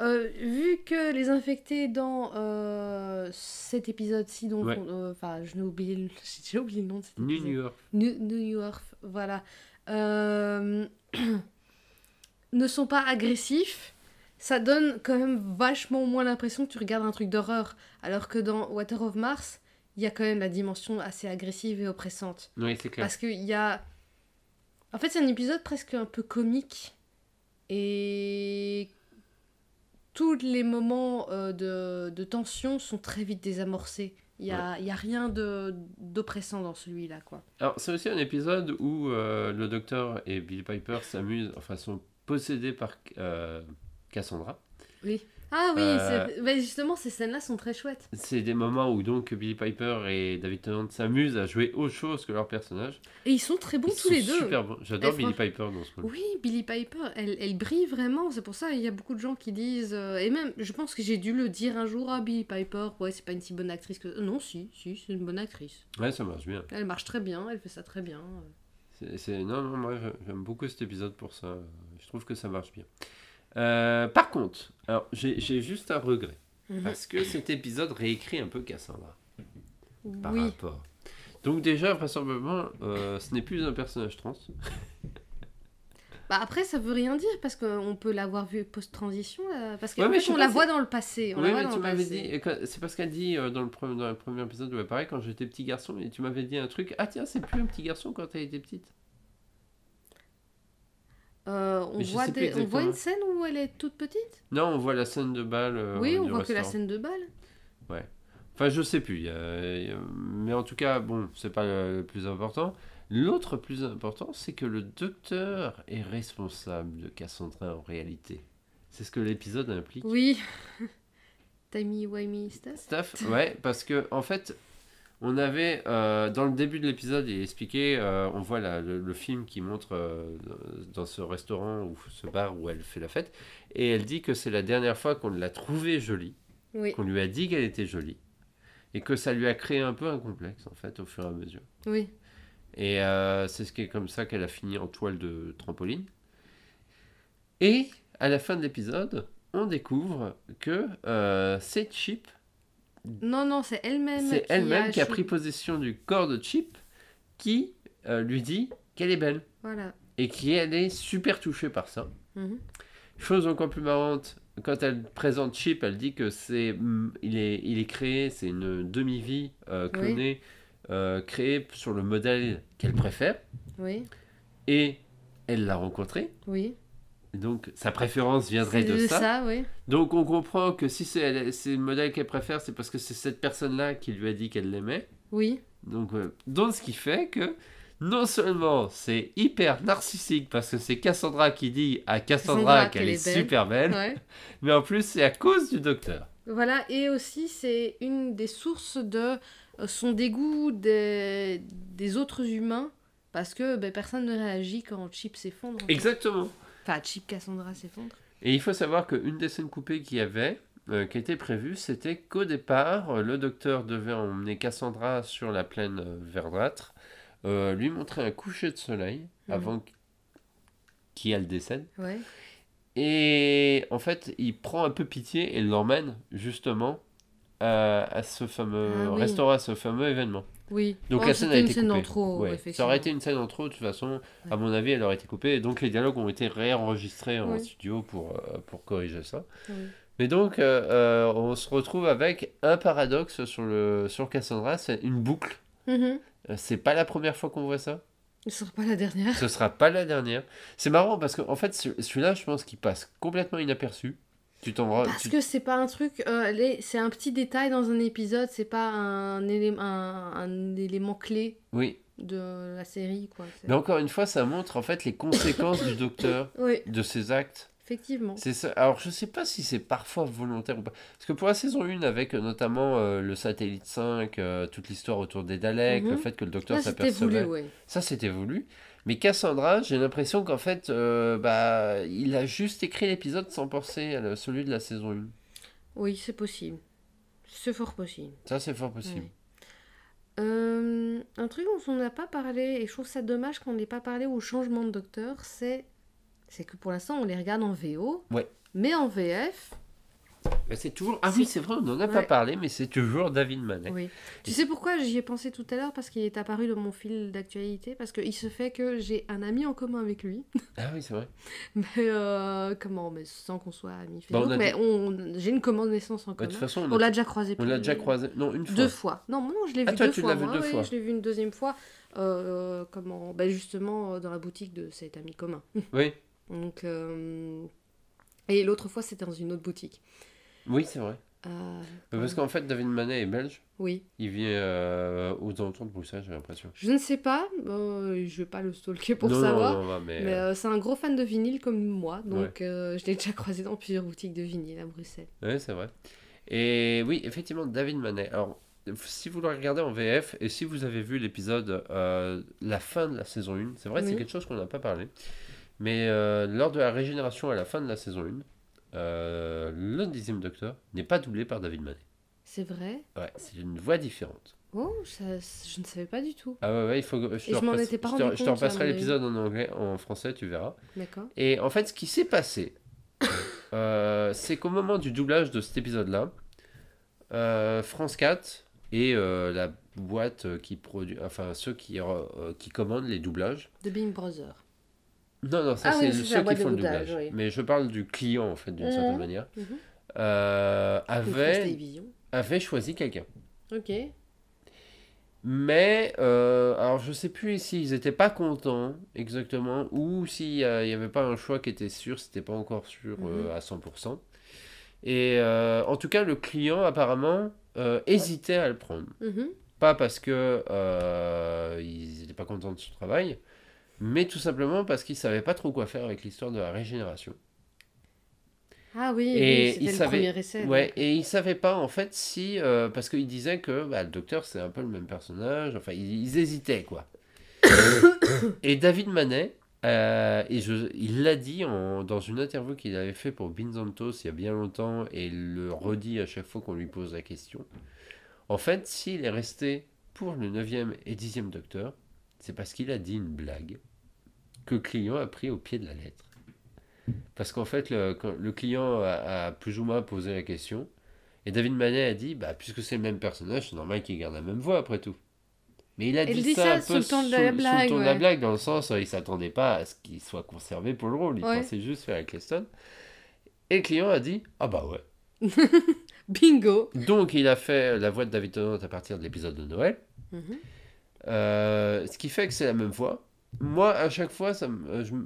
euh, vu que les infectés dans euh, cet épisode-ci, donc... Ouais. euh, Enfin, je n'ai oublié, le- j'ai oublié le nom de cet New épisode. York. New, New York, voilà, euh, ne sont pas agressifs, ça donne quand même vachement moins l'impression que tu regardes un truc d'horreur. Alors que dans Water of Mars, il y a quand même la dimension assez agressive et oppressante. Oui, c'est clair. Parce qu'il y a. En fait, c'est un épisode presque un peu comique. Et. Tous les moments euh, de, de tension sont très vite désamorcés. Il n'y a, y a rien de- d'oppressant dans celui-là, quoi. Alors, c'est aussi un épisode où euh, le docteur et Bill Piper s'amusent, enfin, sont possédés par euh, Cassandra. Ah oui, Euh, justement, ces scènes-là sont très chouettes. C'est des moments où donc Billy Piper et David Tennant s'amusent à jouer autre chose que leur personnage. Et ils sont très bons Ils tous les deux. Super bons. J'adore Billy franch- Piper dans ce rôle. Oui, Billie Piper, elle, elle brille vraiment. C'est pour ça il y a beaucoup de gens qui disent. euh, et même, je pense que j'ai dû le dire un jour à Billie Piper. Ouais, c'est pas une si bonne actrice que. Non, si, si, c'est une bonne actrice. Ouais, ça marche bien. Elle marche très bien, elle fait ça très bien. C'est, c'est- Non, non, moi j'aime beaucoup cet épisode pour ça. Je trouve que ça marche bien. Euh, par contre, alors j'ai, juste un regret. Mhm. Parce que cet épisode réécrit un peu Cassandra. Par rapport. Donc déjà, vraisemblablement, euh, ce n'est plus un personnage trans. Bah après, ça veut rien dire parce qu'on peut l'avoir vue post-transition. Parce qu'en Ouais, fait, on la voit dans le passé. On la Oui, voit mais dans tu m'avais dit, c'est parce qu'elle dit euh, dans, le premier, dans le premier épisode, pareil, quand j'étais petit garçon, et tu m'avais dit un truc, ah tiens, c'est plus un petit garçon quand elle était petite. Euh, on, voit des- on voit une scène où elle est toute petite? Non, on voit la scène de balle. euh, Oui, on voit que la scène de balle. Enfin, je sais plus. Mais en tout cas, bon, c'est pas le, plus important. L'autre plus important, c'est que le docteur est responsable de Cassandra en réalité. C'est ce que l'épisode implique. Oui. Timey Wimey stuff. Stuff, ouais, parce que en fait, on avait euh, dans le début de l'épisode, il expliqué, euh, on voit la- le, le film qui montre euh, dans ce restaurant ou ce bar où elle fait la fête, et elle dit que c'est la dernière fois qu'on l'a trouvée jolie, Oui, qu'on lui a dit qu'elle était jolie, et que ça lui a créé un peu un complexe en fait au fur et à mesure. oui. Et c'est ce qui est comme ça qu'elle a fini en toile de trampoline. Et à la fin de l'épisode, on découvre que c'est Chip, Non, non, c'est elle-même. c'est qui elle-même qui a pris possession du corps de Chip, qui euh, lui dit qu'elle est belle. Voilà. Et qui elle est super touchée par ça. Mhm. Chose encore plus marrante, quand elle présente Chip, elle dit que c'est, mm, il est, il est créé, c'est une demi-vie euh, clonée, euh, créée sur le modèle qu'elle préfère, Oui, et elle l'a rencontré. oui. Donc sa préférence viendrait de ça. oui. Donc on comprend que si c'est, le modèle qu'elle préfère, c'est parce que c'est cette personne-là qui lui a dit qu'elle l'aimait. Oui. Donc, euh, donc ce qui fait que non seulement c'est hyper narcissique parce que c'est Cassandra qui dit à Cassandra qu'elle est, est belle. super belle, Ouais. mais en plus c'est à cause du docteur. Voilà, et aussi c'est une des sources de euh, son dégoût des, des autres humains, parce que ben, personne ne réagit quand Chip s'effondre. Exactement. Enfin, Chip Cassandra s'effondre. Et il faut savoir qu'une des scènes coupées qu'il y avait, euh, qui était prévue, c'était qu'au départ, euh, le docteur devait emmener Cassandra sur la plaine euh, verdâtre, euh, lui montrer un coucher de soleil Mhm. avant qu- qu'elle décède. Ouais. Et en fait, il prend un peu pitié et l'emmène justement à, à ce fameux Ah oui. restaurant, à ce fameux événement. Oui. Donc Oh, la scène a été une scène coupée. en trop, Ouais. Ça aurait été une scène en trop, de toute façon, à mon avis, elle aurait été coupée. Et donc les dialogues ont été réenregistrés en Oui. studio pour, euh, pour corriger ça. Oui. Mais donc, euh, euh, on se retrouve avec un paradoxe sur, le, sur Cassandra, c'est une boucle. Mhm. Euh, C'est pas la première fois qu'on voit ça. Ce sera pas la dernière. Ce sera pas la dernière. C'est marrant parce qu'en fait, ce- celui-là, je pense qu'il passe complètement inaperçu. Tu. Parce tu- que c'est pas un truc, euh, les- c'est un petit détail dans un épisode, c'est pas un, élément un, un élément clé Oui, de la série, quoi. Mais encore une fois, ça montre en fait les conséquences du docteur, Oui, de ses actes. effectivement. C'est ça. Alors, je sais pas si c'est parfois volontaire ou pas. Parce que pour la saison 1, avec euh, notamment euh, le satellite 5, euh, toute l'histoire autour des Daleks, Mhm. le fait que le docteur s'apercevait. oui. Ça, c'était voulu. Mais Cassandra, j'ai l'impression qu'en fait, euh, bah, il a juste écrit l'épisode sans penser à celui de la saison 1. Oui, c'est possible. C'est fort possible. Ça, c'est fort possible. Ouais. Euh, un truc dont on n'a pas parlé, et je trouve ça dommage qu'on n'ait pas parlé au changement de docteur, c'est c'est que pour l'instant on les regarde en VO, Ouais. mais en VF, c'est toujours. Ah oui, c'est vrai, on n'en a pas parlé, mais c'est toujours David Manet. oui. Tu sais pourquoi j'y ai pensé tout à l'heure? Parce qu'il est apparu dans mon fil d'actualité, parce qu'il se fait que j'ai un ami en commun avec lui, Ah oui, c'est vrai. mais euh, comment? Mais sans qu'on soit amis Bah, Facebook, mais on, j'ai une connaissance en Bah, de commun. toute façon, on, a- l'a déjà croisé. on l'a déjà croisé. Non, une fois. Deux fois. Non, non, je l'ai vu Ah, toi, deux tu fois. vu moi, deux fois. je l'ai vu une deuxième fois. euh, comment? Bah, Justement, euh, dans la boutique de cet ami commun. Oui, Donc, euh, Et l'autre fois, c'était dans une autre boutique. Oui, c'est vrai. Euh, Parce qu'en fait, David Manet est belge. Oui. Il vient euh, aux alentours de Bruxelles, j'ai l'impression. Je ne sais pas. euh, je vais pas le stalker pour non, savoir. Non, non, non, mais, Mais euh, euh, c'est un gros fan de vinyle comme moi. Donc, euh, je l'ai déjà croisé dans plusieurs boutiques de vinyle à Bruxelles. ouais, c'est vrai. Et oui, effectivement, David Manet. Alors, si vous le regardez en VF et si vous avez vu l'épisode, euh, la fin de la saison 1, c'est vrai, c'est Oui. quelque chose qu'on n'a pas parlé. Mais euh, lors de la régénération à la fin de la saison 1, euh, le dixième docteur n'est pas doublé par David Manet. C'est vrai? Ouais, c'est une voix différente. Oh, ça, je ne savais pas du tout. Ah ouais, ouais, il faut je te je m'en étais pas je te- rendu Je te compte, repasserai l'épisode en anglais, en français, tu verras. D'accord. Et en fait, ce qui s'est passé, euh, c'est qu'au moment du doublage de cet épisode-là, euh, France 4 et euh, la boîte qui produit, enfin ceux qui, qui commandent les doublages. De Bing Brother. Non, non, ça Ah c'est ceux qui font le doublage, oui. Mais je parle du client en fait, d'une Mhm. certaine manière. Euh, France avait, avait choisi quelqu'un. Ok. Mais, euh, alors je sais plus s'ils étaient pas contents exactement, ou s'il n'y avait pas un choix qui était sûr, c'était pas encore sûr euh, Mhm. à 100%. Et euh, en tout cas, le client apparemment euh, hésitait à le prendre. Mhm. Pas parce que euh, ils n'étaient pas contents de son travail, mais tout simplement parce qu'ils savaient pas trop quoi faire avec l'histoire de la régénération. Ah oui, Et oui, il c'était le savait- premier essai. Ouais, donc. et il savait pas en fait si. euh, parce qu'il disait que bah, le docteur c'est un peu le même personnage, enfin ils, ils hésitaient quoi. et David Manet, euh, et je, il l'a dit en- dans une interview qu'il avait fait pour Binzantos il y a bien longtemps, et il le redit à chaque fois qu'on lui pose la question. En fait, s'il est resté pour le 9e et 10e docteur, c'est parce qu'il a dit une blague que le client a pris au pied de la lettre. Parce qu'en fait, le, quand le client a, a plus ou moins posé la question, et David Manet a dit, bah, puisque c'est le même personnage, c'est normal qu'il garde la même voix après tout. Mais il a dit, dit ça, un sous peu le ton de la sous blague, le ton de la ouais. blague, dans le sens, euh, il s'attendait pas à ce qu'il soit conservé pour le rôle, il Ouais. pensait juste faire Eccleston. Et le client a dit, ah bah ouais. Bingo Donc il a fait la voix de David Tennant à partir de l'épisode de Noël. Mhm. Euh, ce qui fait que c'est la même voix. Moi, à chaque fois, ça me- euh, je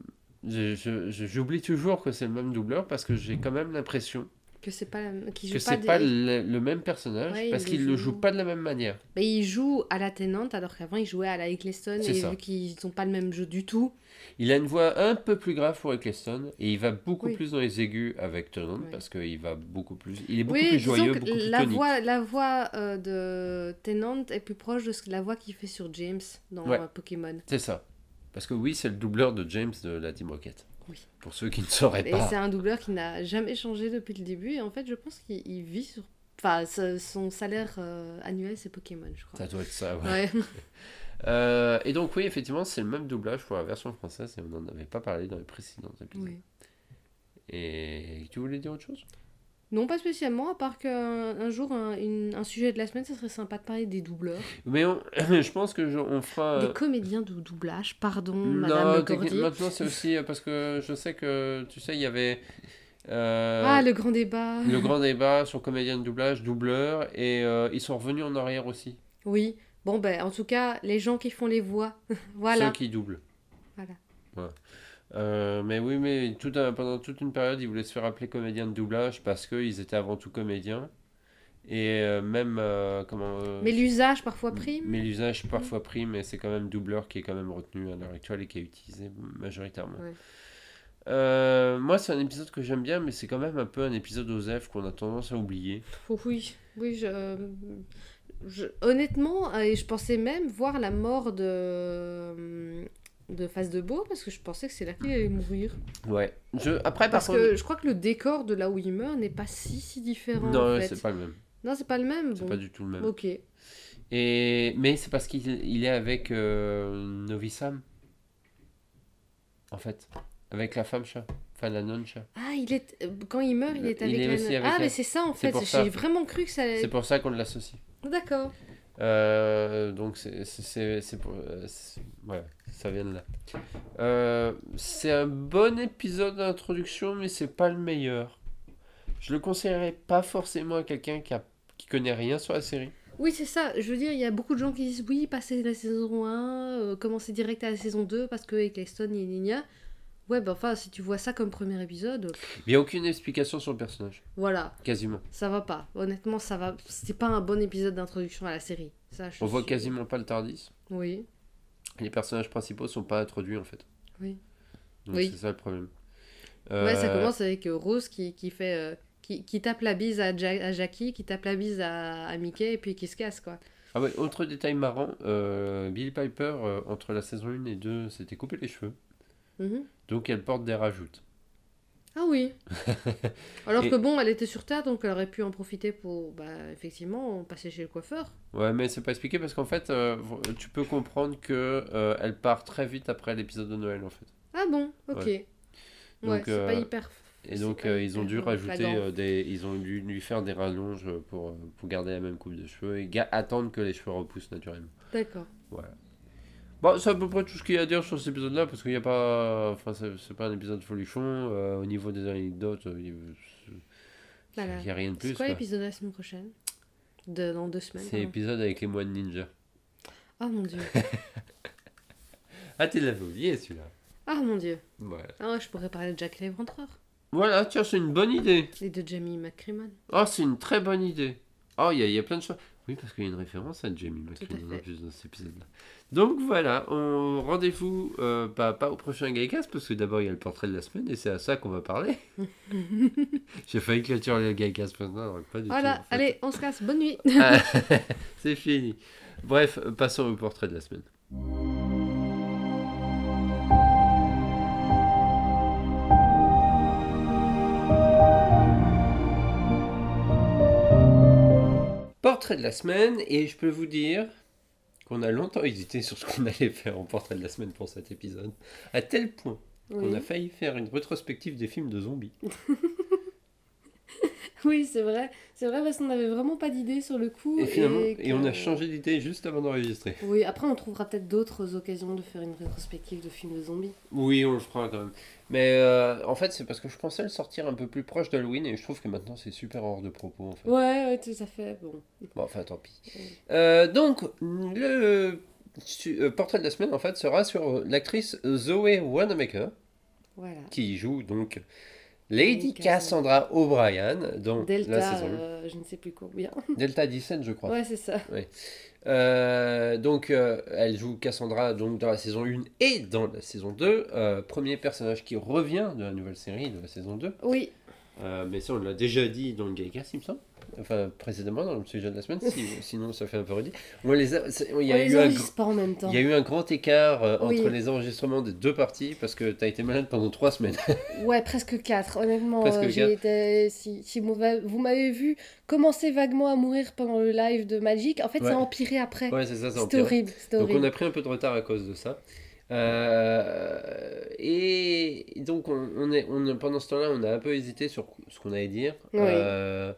j'oublie toujours que c'est le même doubleur parce que j'ai quand même l'impression Que c'est pas la... qu'il joue que pas, des- pas le, le même personnage Ouais, parce qu'il le joue- joue pas de la même manière. Mais il joue à la Tennant alors qu'avant il jouait à la Eccleston et ça. vu qu'ils n'ont pas le même jeu du tout. Il a une voix un peu plus grave pour Eccleston et il va beaucoup Oui. plus dans les aigus avec Tennant Ouais. parce qu'il va beaucoup plus. Il est beaucoup oui, plus joyeux, beaucoup plus la tonique. voix, la voix euh, de Tennant est plus proche de la voix qu'il fait sur James dans Ouais. euh, Pokémon. C'est ça. Parce que oui, c'est le doubleur de James de la Team Rocket. Oui. Pour ceux qui ne sauraient Et pas. c'est un doubleur qui n'a jamais changé depuis le début et en fait je pense qu'il il vit sur... Enfin, son salaire euh, annuel c'est Pokémon je crois. Ça doit être ça, ouais. Ouais. Euh, et donc oui, effectivement, c'est le même doublage pour la version française et on n'en avait pas parlé dans les précédents épisodes. Oui. Et tu voulais dire autre chose? Non, pas spécialement, à part qu'un un jour, un, une- un sujet de la semaine, ça serait sympa de parler des doubleurs. Mais on- je pense que je- on fera... Des comédiens de doublage, pardon, non, Madame Cordier. maintenant c'est aussi euh, parce que je sais que, tu sais, il y avait euh, Ah, le grand débat. le grand débat sur comédien de doublage, doubleur, et euh, ils sont revenus en arrière aussi, Oui. Bon, ben, en tout cas, les gens qui font les voix. voilà. ceux qui doublent. Voilà. Ouais. Euh, mais oui, mais tout un- pendant toute une période, ils voulaient se faire appeler comédien de doublage parce qu'ils étaient avant tout comédiens. Et euh, même, euh, comment... Mais l'usage parfois prime. Mais l'usage parfois pris, mais c'est quand même doubleur qui est quand même retenu à l'heure actuelle et qui est utilisé majoritairement. Ouais. Moi, c'est un épisode que j'aime bien, mais c'est quand même un peu un épisode OSEF qu'on a tendance à oublier. Oh, oui, oui, je... je- Honnêtement, et je pensais même voir la mort de de Face de Beau parce que je pensais que c'est là qu'il allait mourir. Ouais. Je... Après, par Parce contre... que je crois que le décor de là où il meurt n'est pas si si différent Non, en fait. c'est pas le même. Non, c'est pas le même. C'est Bon. pas du tout le même. Ok. Et... Mais c'est parce qu'il il est avec euh, Novi-Sam. En fait. Avec la femme chat. Enfin, la non-chat. Ah, il est euh, quand il meurt, il est Il avec est la- Ah, mais c'est ça en fait. J'ai vraiment cru que ça. allait- C'est pour ça qu'on l'associe. D'accord. Euh, donc c'est pour euh, voilà ça vient de là Euh, c'est un bon épisode d'introduction mais c'est pas le meilleur je le conseillerais pas forcément à quelqu'un qui a qui connaît rien sur la série Oui, c'est ça. Je veux dire, il y a beaucoup de gens qui disent oui, passer la saison 1, euh, commencer direct à la saison 2 parce que Eccleston, gna gna gna. Ouais, bah enfin, si tu vois ça comme premier épisode, euh, il y a aucune explication sur le personnage voilà, quasiment ça va pas. Honnêtement, ça va. C'était pas un bon épisode d'introduction à la série. Ça, je on voit suis- quasiment pas le Tardis Oui. les personnages principaux sont pas introduits en fait Oui. donc Oui. c'est ça le problème Ouais, ça Euh, commence avec euh, Rose qui, qui fait. euh, qui, qui tape la bise à, Ja- à Jackie, qui tape la bise à, à Mickey et puis qui se casse quoi. ah ouais, autre détail marrant euh, Billy Piper euh, entre la saison 1 et 2 s'était coupé les cheveux Mhm. Donc elle porte des rajoutes Ah oui. Alors Et- que bon, elle était sur Terre, donc elle aurait pu en profiter pour, bah, effectivement, passer chez le coiffeur. Ouais, mais c'est pas expliqué parce qu'en fait, euh, tu peux comprendre que euh, elle part très vite après l'épisode de Noël en fait. Ah bon, ok. Ouais, Donc, c'est euh, pas hyper. Et donc pas ils ont dû rajouter des, ils ont dû lui faire des rallonges pour, pour garder la même coupe de cheveux et attendre que les cheveux repoussent naturellement. D'accord. Voilà. Bon, c'est à peu près tout ce qu'il y a à dire sur cet épisode-là parce qu'il n'y a pas, enfin c'est pas un épisode folichon. euh, au niveau des anecdotes, euh, il n'y a rien de plus. C'est quoi l'épisode de la semaine prochaine? De, Dans deux semaines. C'est l'épisode avec les moines ninja. Oh mon dieu. Ah, tu l'avais oublié celui-là. Ah mon dieu. Voilà. Ah, je pourrais parler de Jack l'Éventreur Voilà, tiens, c'est une bonne idée. et de Jamie McCrimmon. Oh, c'est une très bonne idée. Oh, il y, y a plein de choses. Oui, parce qu'il y a une référence à Jamie dans cet épisode-là. Donc voilà, on rendez-vous euh, pas, pas au prochain Gaycast parce que d'abord il y a le portrait de la semaine et c'est à ça qu'on va parler. J'ai failli clôturer le Gaycast maintenant, alors pas du Voilà, tout. en fait. allez, on se casse. Bonne nuit. Ah, c'est fini. Bref, passons au portrait de la semaine. Portrait de la semaine, et je peux vous dire qu'on a longtemps hésité sur ce qu'on allait faire en portrait de la semaine pour cet épisode. À tel point qu'on a failli faire une rétrospective des films de zombies. oui c'est vrai. C'est vrai parce qu'on n'avait vraiment pas d'idée sur le coup. Et finalement, et, que- on a changé d'idée juste avant d'enregistrer. Oui, après on trouvera peut-être d'autres occasions de faire une rétrospective de films de zombies. Oui, on le fera quand même. Mais euh, en fait, c'est parce que je pensais le sortir un peu plus proche d'Halloween et je trouve que maintenant c'est super hors de propos en fait. Ouais, ouais, tout à fait. Bon. Bon, enfin, tant pis. Euh, donc, le euh, portrait de la semaine en fait sera sur l'actrice Zoe Wanamaker Voilà. qui joue donc Lady Lady Cassandra O'Brien la Delta, saison euh, je ne sais plus combien. Delta 17, je crois. Ouais, c'est ça. Euh, donc, euh, elle joue Cassandra donc, dans la saison 1 et dans la saison 2. Euh, premier personnage qui revient de la nouvelle série de la saison 2. Oui, Euh, mais ça, on l'a déjà dit dans le Gaycast, il me semble. Enfin, précédemment, dans le sujet de la semaine. si- sinon, ça fait un peu redit. On les a- on un pas en même temps. il y a eu un grand écart euh, Oui. entre les enregistrements des deux parties parce que tu as été malade pendant trois semaines. Ouais, presque 4. Honnêtement, Presque euh, quatre. été. Si, si vous m'a- vous m'avez vu commencer vaguement à mourir pendant le live de Magic, en fait, Ouais. ça a empiré après. ouais, c'est ça, c'est C'était horrible. C'était Donc on horrible. a pris un peu de retard à cause de ça. Euh, et donc on, on est, on, pendant ce temps-là, on a un peu hésité sur ce qu'on allait dire. Oui. Euh,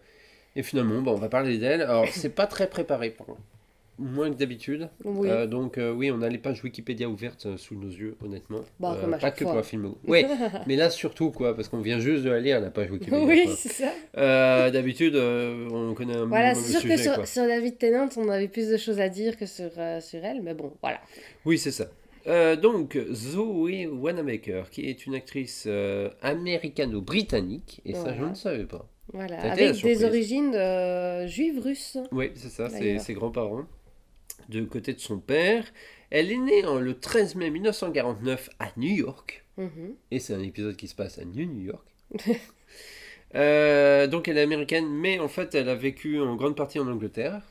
et finalement, bon, on va parler d'elle. Alors c'est pas très préparé, pour moins que d'habitude. Oui. Euh, donc oui, on a les pages Wikipédia ouvertes sous nos yeux, honnêtement. Bon, comme à pas que fois. pour un film. Oui, mais là surtout quoi, parce qu'on vient juste de la lire la page Wikipédia. oui, c'est ça. D'habitude, on connaît un Voilà, minimum c'est sûr que sujet, sur, sur David Tennant, on avait plus de choses à dire que sur, sur elle, mais bon, voilà. Oui, c'est ça. Euh, donc, Zoe Wanamaker, qui est une actrice euh, américano-britannique, et ça, je ne savais pas. Voilà, avec des origines euh, juives russes. Oui, c'est ça, c'est ses grands-parents, de côté de son père. Elle est née en- le 13 mai 1949 à New York, Mhm. et c'est un épisode qui se passe à New New York. Donc, elle est américaine, mais en fait, elle a vécu en grande partie en Angleterre.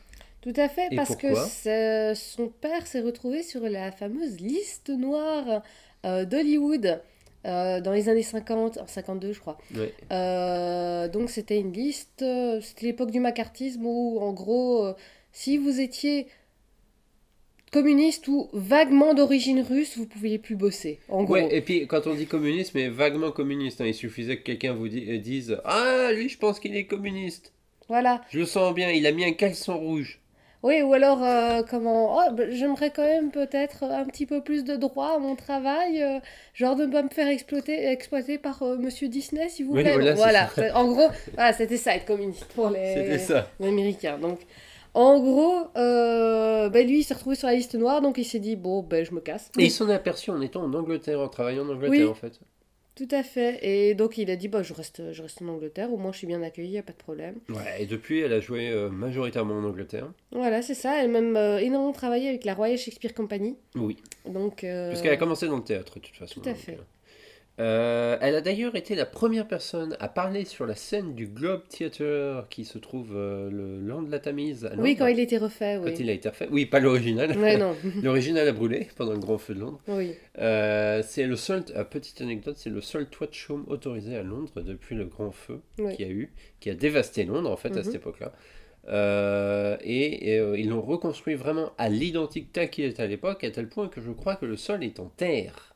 Tout à fait, Et parce que son père s'est retrouvé sur la fameuse liste noire euh, d'Hollywood euh, dans les années 50, en 52 je crois. Ouais. Euh, donc c'était une liste, c'était l'époque du macartisme où en gros, si vous étiez communiste ou vaguement d'origine russe, vous pouviez plus bosser. En gros. Ouais, et puis quand on dit communiste, mais vaguement communiste, hein, il suffisait que quelqu'un vous di- dise Ah, lui, je pense qu'il est communiste. Voilà. Je le sens bien, il a mis un caleçon rouge. Oui, ou alors, euh, comment, oh, bah, j'aimerais quand même peut-être un petit peu plus de droit à mon travail, euh, genre de ne pas me faire exploiter, exploiter par euh, Monsieur Disney, s'il vous Oui, plaît. voilà, c'est voilà. ça. En gros, voilà, c'était ça, être communiste pour les, Américains. Donc, en gros, euh, ben, lui, il s'est retrouvé sur la liste noire, donc il s'est dit, bon, ben, je me casse. Et il s'en est aperçu en étant en Angleterre, en travaillant en Angleterre Oui. en fait. Tout à fait. Et donc, il a dit, bah, je reste, je reste en Angleterre, au moins je suis bien accueilli, y a pas de problème. Ouais, et depuis, elle a joué euh, majoritairement en Angleterre. Voilà, c'est ça. Elle a même euh, énormément travaillé avec la Royal Shakespeare Company. Oui, Donc, euh, parce qu'elle a commencé dans le théâtre de toute façon. Tout à donc, fait. Euh. Elle a d'ailleurs été la première personne à parler sur la scène du Globe Theatre qui se trouve euh, le long de la Tamise. à Oui, quand il était refait, Quand oui. il a été refait. Oui, pas l'original. Ouais, non. L'original a brûlé pendant le grand feu de Londres. oui. Euh, c'est le seul, petite anecdote, c'est le seul toit de chaume autorisé à Londres depuis le grand feu Oui. qu'il y a eu, qui a dévasté Londres en fait à Mhm. cette époque-là. Euh, et et, euh, ils l'ont reconstruit vraiment à l'identique tel qu'il était à l'époque, à tel point que je crois que le sol est en terre.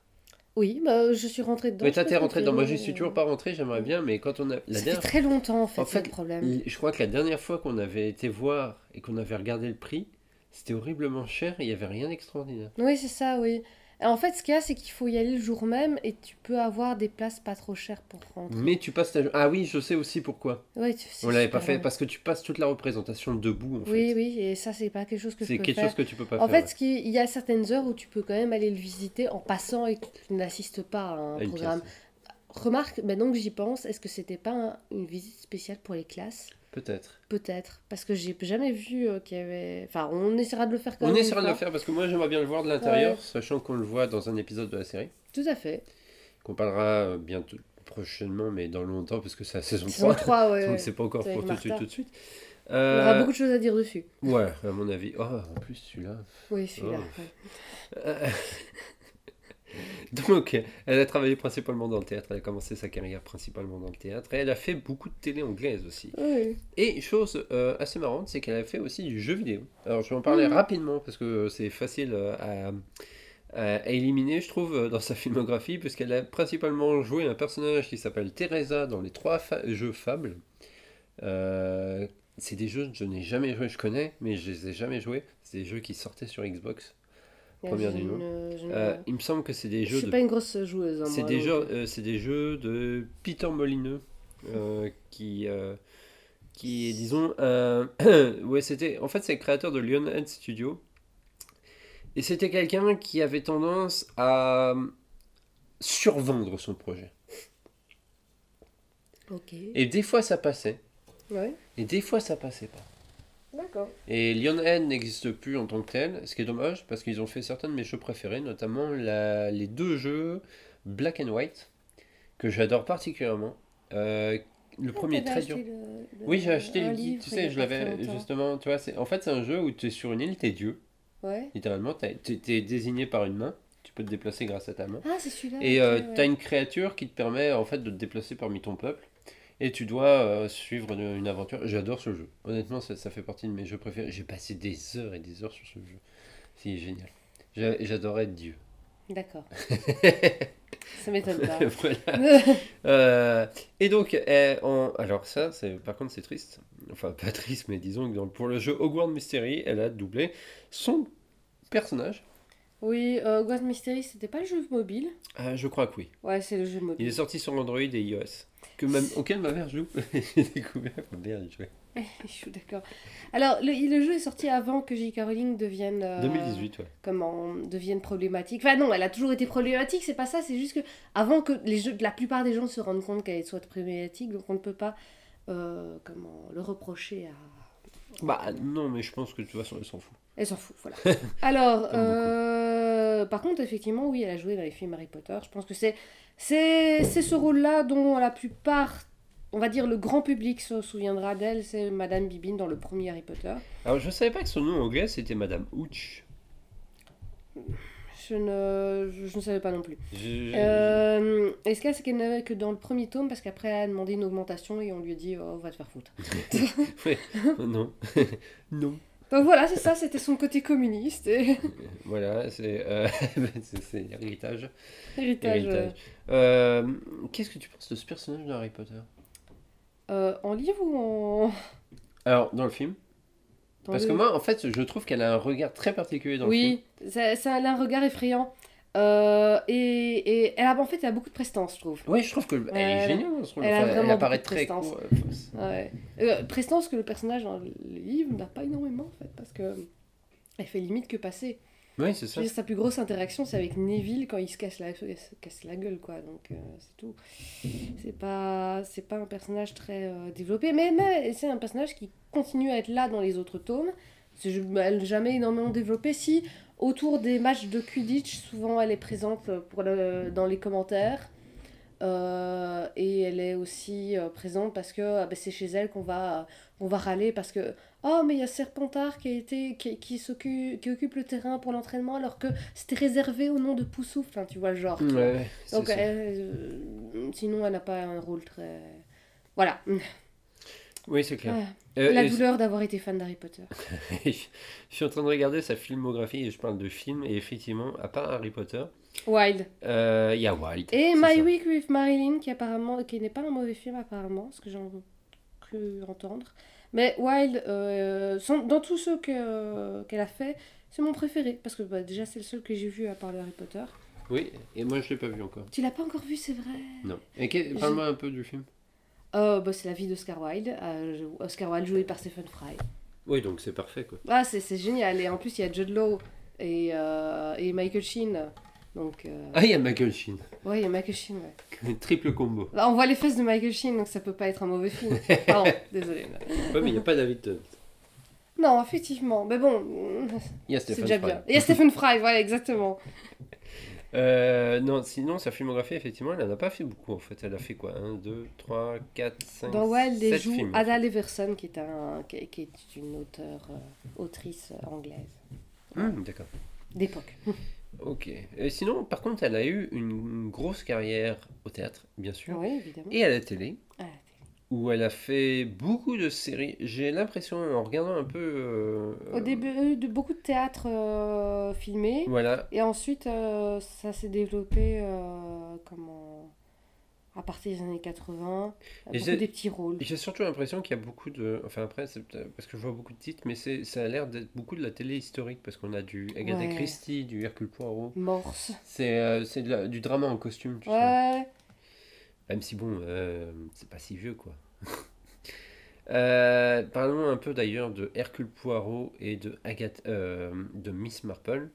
Oui, bah, je suis rentrée dedans. Mais je t'as peux été rentré dedans, moi confirmer, suis toujours pas rentré, j'aimerais bien, mais quand on a... La Ça fait très longtemps, en fait, En fait, le problème. Je crois que la dernière fois qu'on avait été voir et qu'on avait regardé le prix, c'était horriblement cher et il n'y avait rien d'extraordinaire. Oui, c'est ça, oui. En fait, ce qu'il y a, c'est qu'il faut y aller le jour même et tu peux avoir des places pas trop chères pour rentrer. Mais tu passes ta... Ah oui, je sais aussi pourquoi. Ouais, tu- c'est On l'avait pas fait parce que tu passes toute la représentation debout en fait. Oui, oui, et ça, c'est pas quelque chose que je C'est peux quelque faire. chose que tu peux pas En faire. fait, ce qui- il y a certaines heures où tu peux quand même aller le visiter en passant et que tu n'assistes pas à un à programme. Remarque, maintenant que j'y pense, est-ce que c'était pas un- une visite spéciale pour les classes? Peut-être. Peut-être, parce que j'ai jamais vu euh, qu'il y avait. Enfin, on essaiera de le faire quand On même. une essaiera de le faire parce que moi j'aimerais bien le voir de l'intérieur, Ouais. sachant qu'on le voit dans un épisode de la série, Tout à fait. qu'on parlera euh, bientôt prochainement, mais dans longtemps parce que c'est la saison Saison 3. 3, ouais. Donc c'est pas encore pour tout de suite, tout de suite. On aura Euh, beaucoup de choses à dire dessus. Ouais, à mon avis. Oh, en plus celui-là. Oui, celui-là. Oh. ouais. Euh, Donc, elle a travaillé principalement dans le théâtre. Elle a commencé sa carrière principalement dans le théâtre. Et elle a fait beaucoup de télé anglaise aussi. Oui. Et chose euh, assez marrante, c'est qu'elle a fait aussi du jeu vidéo. Alors, je vais en parler Mhm. rapidement parce que c'est facile à, éliminer, je trouve, euh, dans sa filmographie, puisqu'elle a principalement joué un personnage qui s'appelle Teresa dans les trois fa- jeux Fable. Euh, c'est des jeux que je n'ai jamais joué, je connais, mais je les ai jamais joués. C'est des jeux qui sortaient sur Xbox. Première Je du nom. je Euh, il me semble que c'est des je jeux suis de pas une grosse joueuse. hein, c'est des, jeux, euh, euh, c'est des jeux de Peter Molineux euh, qui, euh, qui est, disons, un... ouais, c'était... En fait, c'est le créateur de Lionhead Studio. Et c'était quelqu'un qui avait tendance à survendre son projet. Ok. Et des fois, ça passait. Ouais. Et des fois, ça passait pas. D'accord. Et Lionhead n'existe plus en tant que tel, ce qui est dommage parce qu'ils ont fait certains de mes jeux préférés, notamment la- les deux jeux Black and White que j'adore particulièrement. Euh, le premier est très dur. Oui, j'ai acheté le guide, tu sais, je l'avais justement, tu vois, en fait c'est un jeu où tu es sur une île, t'es Dieu, Ouais. littéralement, t'es t'es désigné par une main, tu peux te déplacer grâce à ta main. Ah, c'est celui-là. Et euh, ouais. t'as une créature qui te permet en fait de te déplacer parmi ton peuple. Et tu dois euh, suivre une, une aventure. J'adore ce jeu. Honnêtement, ça, ça fait partie de mes jeux préférés. J'ai passé des heures et des heures sur ce jeu. C'est génial. J'a- J'adorais être Dieu. D'accord. ça m'étonne pas. Voilà. Euh, et donc, eh, en- alors ça, par contre, c'est triste. Enfin, pas triste, mais disons que dans- pour le jeu Hogwarts Mystery, elle a doublé son personnage. Oui, euh, Ghost Mystery, c'était pas le jeu mobile Ah, je crois que oui. Ouais, c'est le jeu Il mobile. est sorti sur Android et iOS. Que auquel ma mère joue. J'ai découvert ma mère y jouait. Je suis d'accord. Alors, le, le jeu est sorti avant que J.K. Rowling devienne. euh, 2018, ouais. Comment devienne problématique. Enfin non, elle a toujours été problématique, c'est pas ça, c'est juste que avant que les jeux, la plupart des gens se rendent compte qu'elle soit problématique, donc on ne peut pas euh, comment le reprocher à. Bah non, mais je pense que de toute façon, elle s'en fout. Elle s'en fout, voilà. Alors, euh, par contre, effectivement, oui, elle a joué dans les films Harry Potter. Je pense que c'est c'est ce rôle-là dont la plupart, on va dire le grand public se souviendra d'elle, c'est Madame Bibine dans le premier Harry Potter. Alors, je savais pas que son nom anglais c'était Madame Hooch. Je ne, je, je ne savais pas non plus. Je- Euh, et ce qu'il y a, c'est qu'elle n'avait que dans le premier tome, parce qu'après, elle a demandé une augmentation et on lui a dit, oh, va te faire foutre. Ouais. non. non. Donc voilà, c'est ça, c'était son côté communiste et Voilà, c'est euh, l'héritage. héritage. Héritage. Euh, Qu'est-ce que tu penses de ce personnage de Harry Potter? Euh, en livre ou en. Alors, dans le film dans Parce le- que moi, en fait, je trouve qu'elle a un regard très particulier dans le film. Oui, ça, ça a un regard effrayant. Euh, et, et elle a, en fait, elle a beaucoup de prestance, je trouve. Oui, je trouve qu'elle Ouais, est géniale elle elle vraiment apparaît très. Enfin, c'est- Ouais. Euh, prestance que le personnage dans le livre n'a pas énormément, en fait, parce que elle fait limite que passer. Oui, c'est ça. sa plus grosse interaction, c'est avec Neville quand il se casse la, se casse la gueule, quoi. Donc, euh, c'est tout. C'est pas, c'est pas un personnage très euh, développé, mais, mais c'est un personnage qui continue à être là dans les autres tomes. C'est elle jamais énormément développé. Si, autour des matchs de Quidditch, souvent elle est présente pour le- dans les commentaires. Euh, et elle est aussi euh, présente parce que ah ben, c'est chez elle qu'on va, on va râler parce que oh mais il y a Serpentard qui a été qui, qui s'occupe qui occupe le terrain pour l'entraînement alors que c'était réservé au nom de Poussouf enfin tu vois le genre. Ouais, donc elle, euh, sinon elle n'a pas un rôle très voilà Oui, c'est clair. Euh, la douleur d'avoir été fan d'Harry Potter je suis en train de regarder sa filmographie et je parle de films et effectivement, à part Harry Potter, Wild euh, il y a Wild. et My ça. Week with Marilyn qui apparemment qui n'est pas un mauvais film apparemment ce que j'ai cru entendre mais Wild euh, dans tous ceux que- qu'elle a fait c'est mon préféré parce que bah, déjà c'est le seul que j'ai vu à part le Harry Potter Oui, et moi je l'ai pas vu encore. tu l'as pas encore vu c'est vrai Non. Et parle-moi un peu du film. Euh, bah, c'est la vie d'Oscar Wilde euh, Oscar Wilde joué par Stephen Fry Oui, donc c'est parfait quoi. ah c'est génial et en plus il y a Jude Law et, euh, et Michael Sheen donc euh, Ah, il y a Michael Sheen. ouais il y a Michael Sheen ouais. Triple combo. Bah, on voit les fesses de Michael Sheen, donc ça peut pas être un mauvais film. Pardon, désolé. Ouais, mais il n'y a pas David Tennant. Non, effectivement, mais bon, c'est Stephen déjà Fry. bien. Il y a Stephen Fry, voilà, exactement. Euh, non, sinon, sa filmographie, effectivement, elle n'en a pas fait beaucoup en fait. Elle a fait quoi 1, 2, 3, 4, 5, Dans Wild, elle 7 joue films. Ada Leverson, qui est, un, qui, est une auteure, euh, autrice euh, anglaise Hum, D'accord. d'époque. Ok. Et sinon, par contre, elle a eu une grosse carrière au théâtre, bien sûr, Oui, évidemment. et à la télé, Ah, où elle a fait beaucoup de séries. J'ai l'impression, en regardant un peu... euh, Au début, de beaucoup de théâtre euh, filmé. Voilà. Et ensuite, euh, ça s'est développé euh, comment, à partir des années 80. Et beaucoup des petits rôles. J'ai surtout l'impression qu'il y a beaucoup de... Enfin après, parce que je vois beaucoup de titres, mais ça a l'air d'être beaucoup de la télé historique, parce qu'on a du Agatha Ouais. Christie, du Hercule Poirot. Morse. C'est, euh, du drama en costume, tu sais. Même si bon, euh, c'est pas si vieux quoi. Euh, parlons un peu d'ailleurs de Hercule Poirot et euh, de Miss Marple,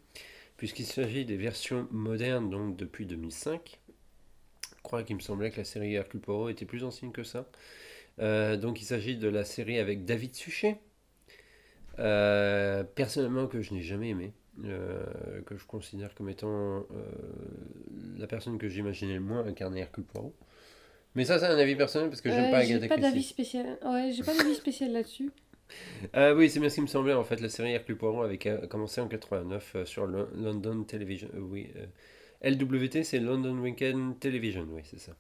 puisqu'il s'agit des versions modernes donc depuis 2005. Je crois qu'il me semblait que la série Hercule Poirot était plus ancienne que ça. Donc il s'agit de la série avec David Suchet, personnellement que je n'ai jamais aimé, que je considère comme étant la personne que j'imaginais le moins incarner Hercule Poirot. Mais ça, c'est un avis personnel parce que j'aime Euh, pas j'ai Agatha pas d'avis spécial. Ouais, j'ai pas d'avis spécial là-dessus. Ah oui, c'est bien ce qui me semblait en fait. La série Hercule Poirot avait commencé en 89 euh, sur London Television. euh, oui, euh, LWT, c'est London Weekend Television, oui, c'est ça.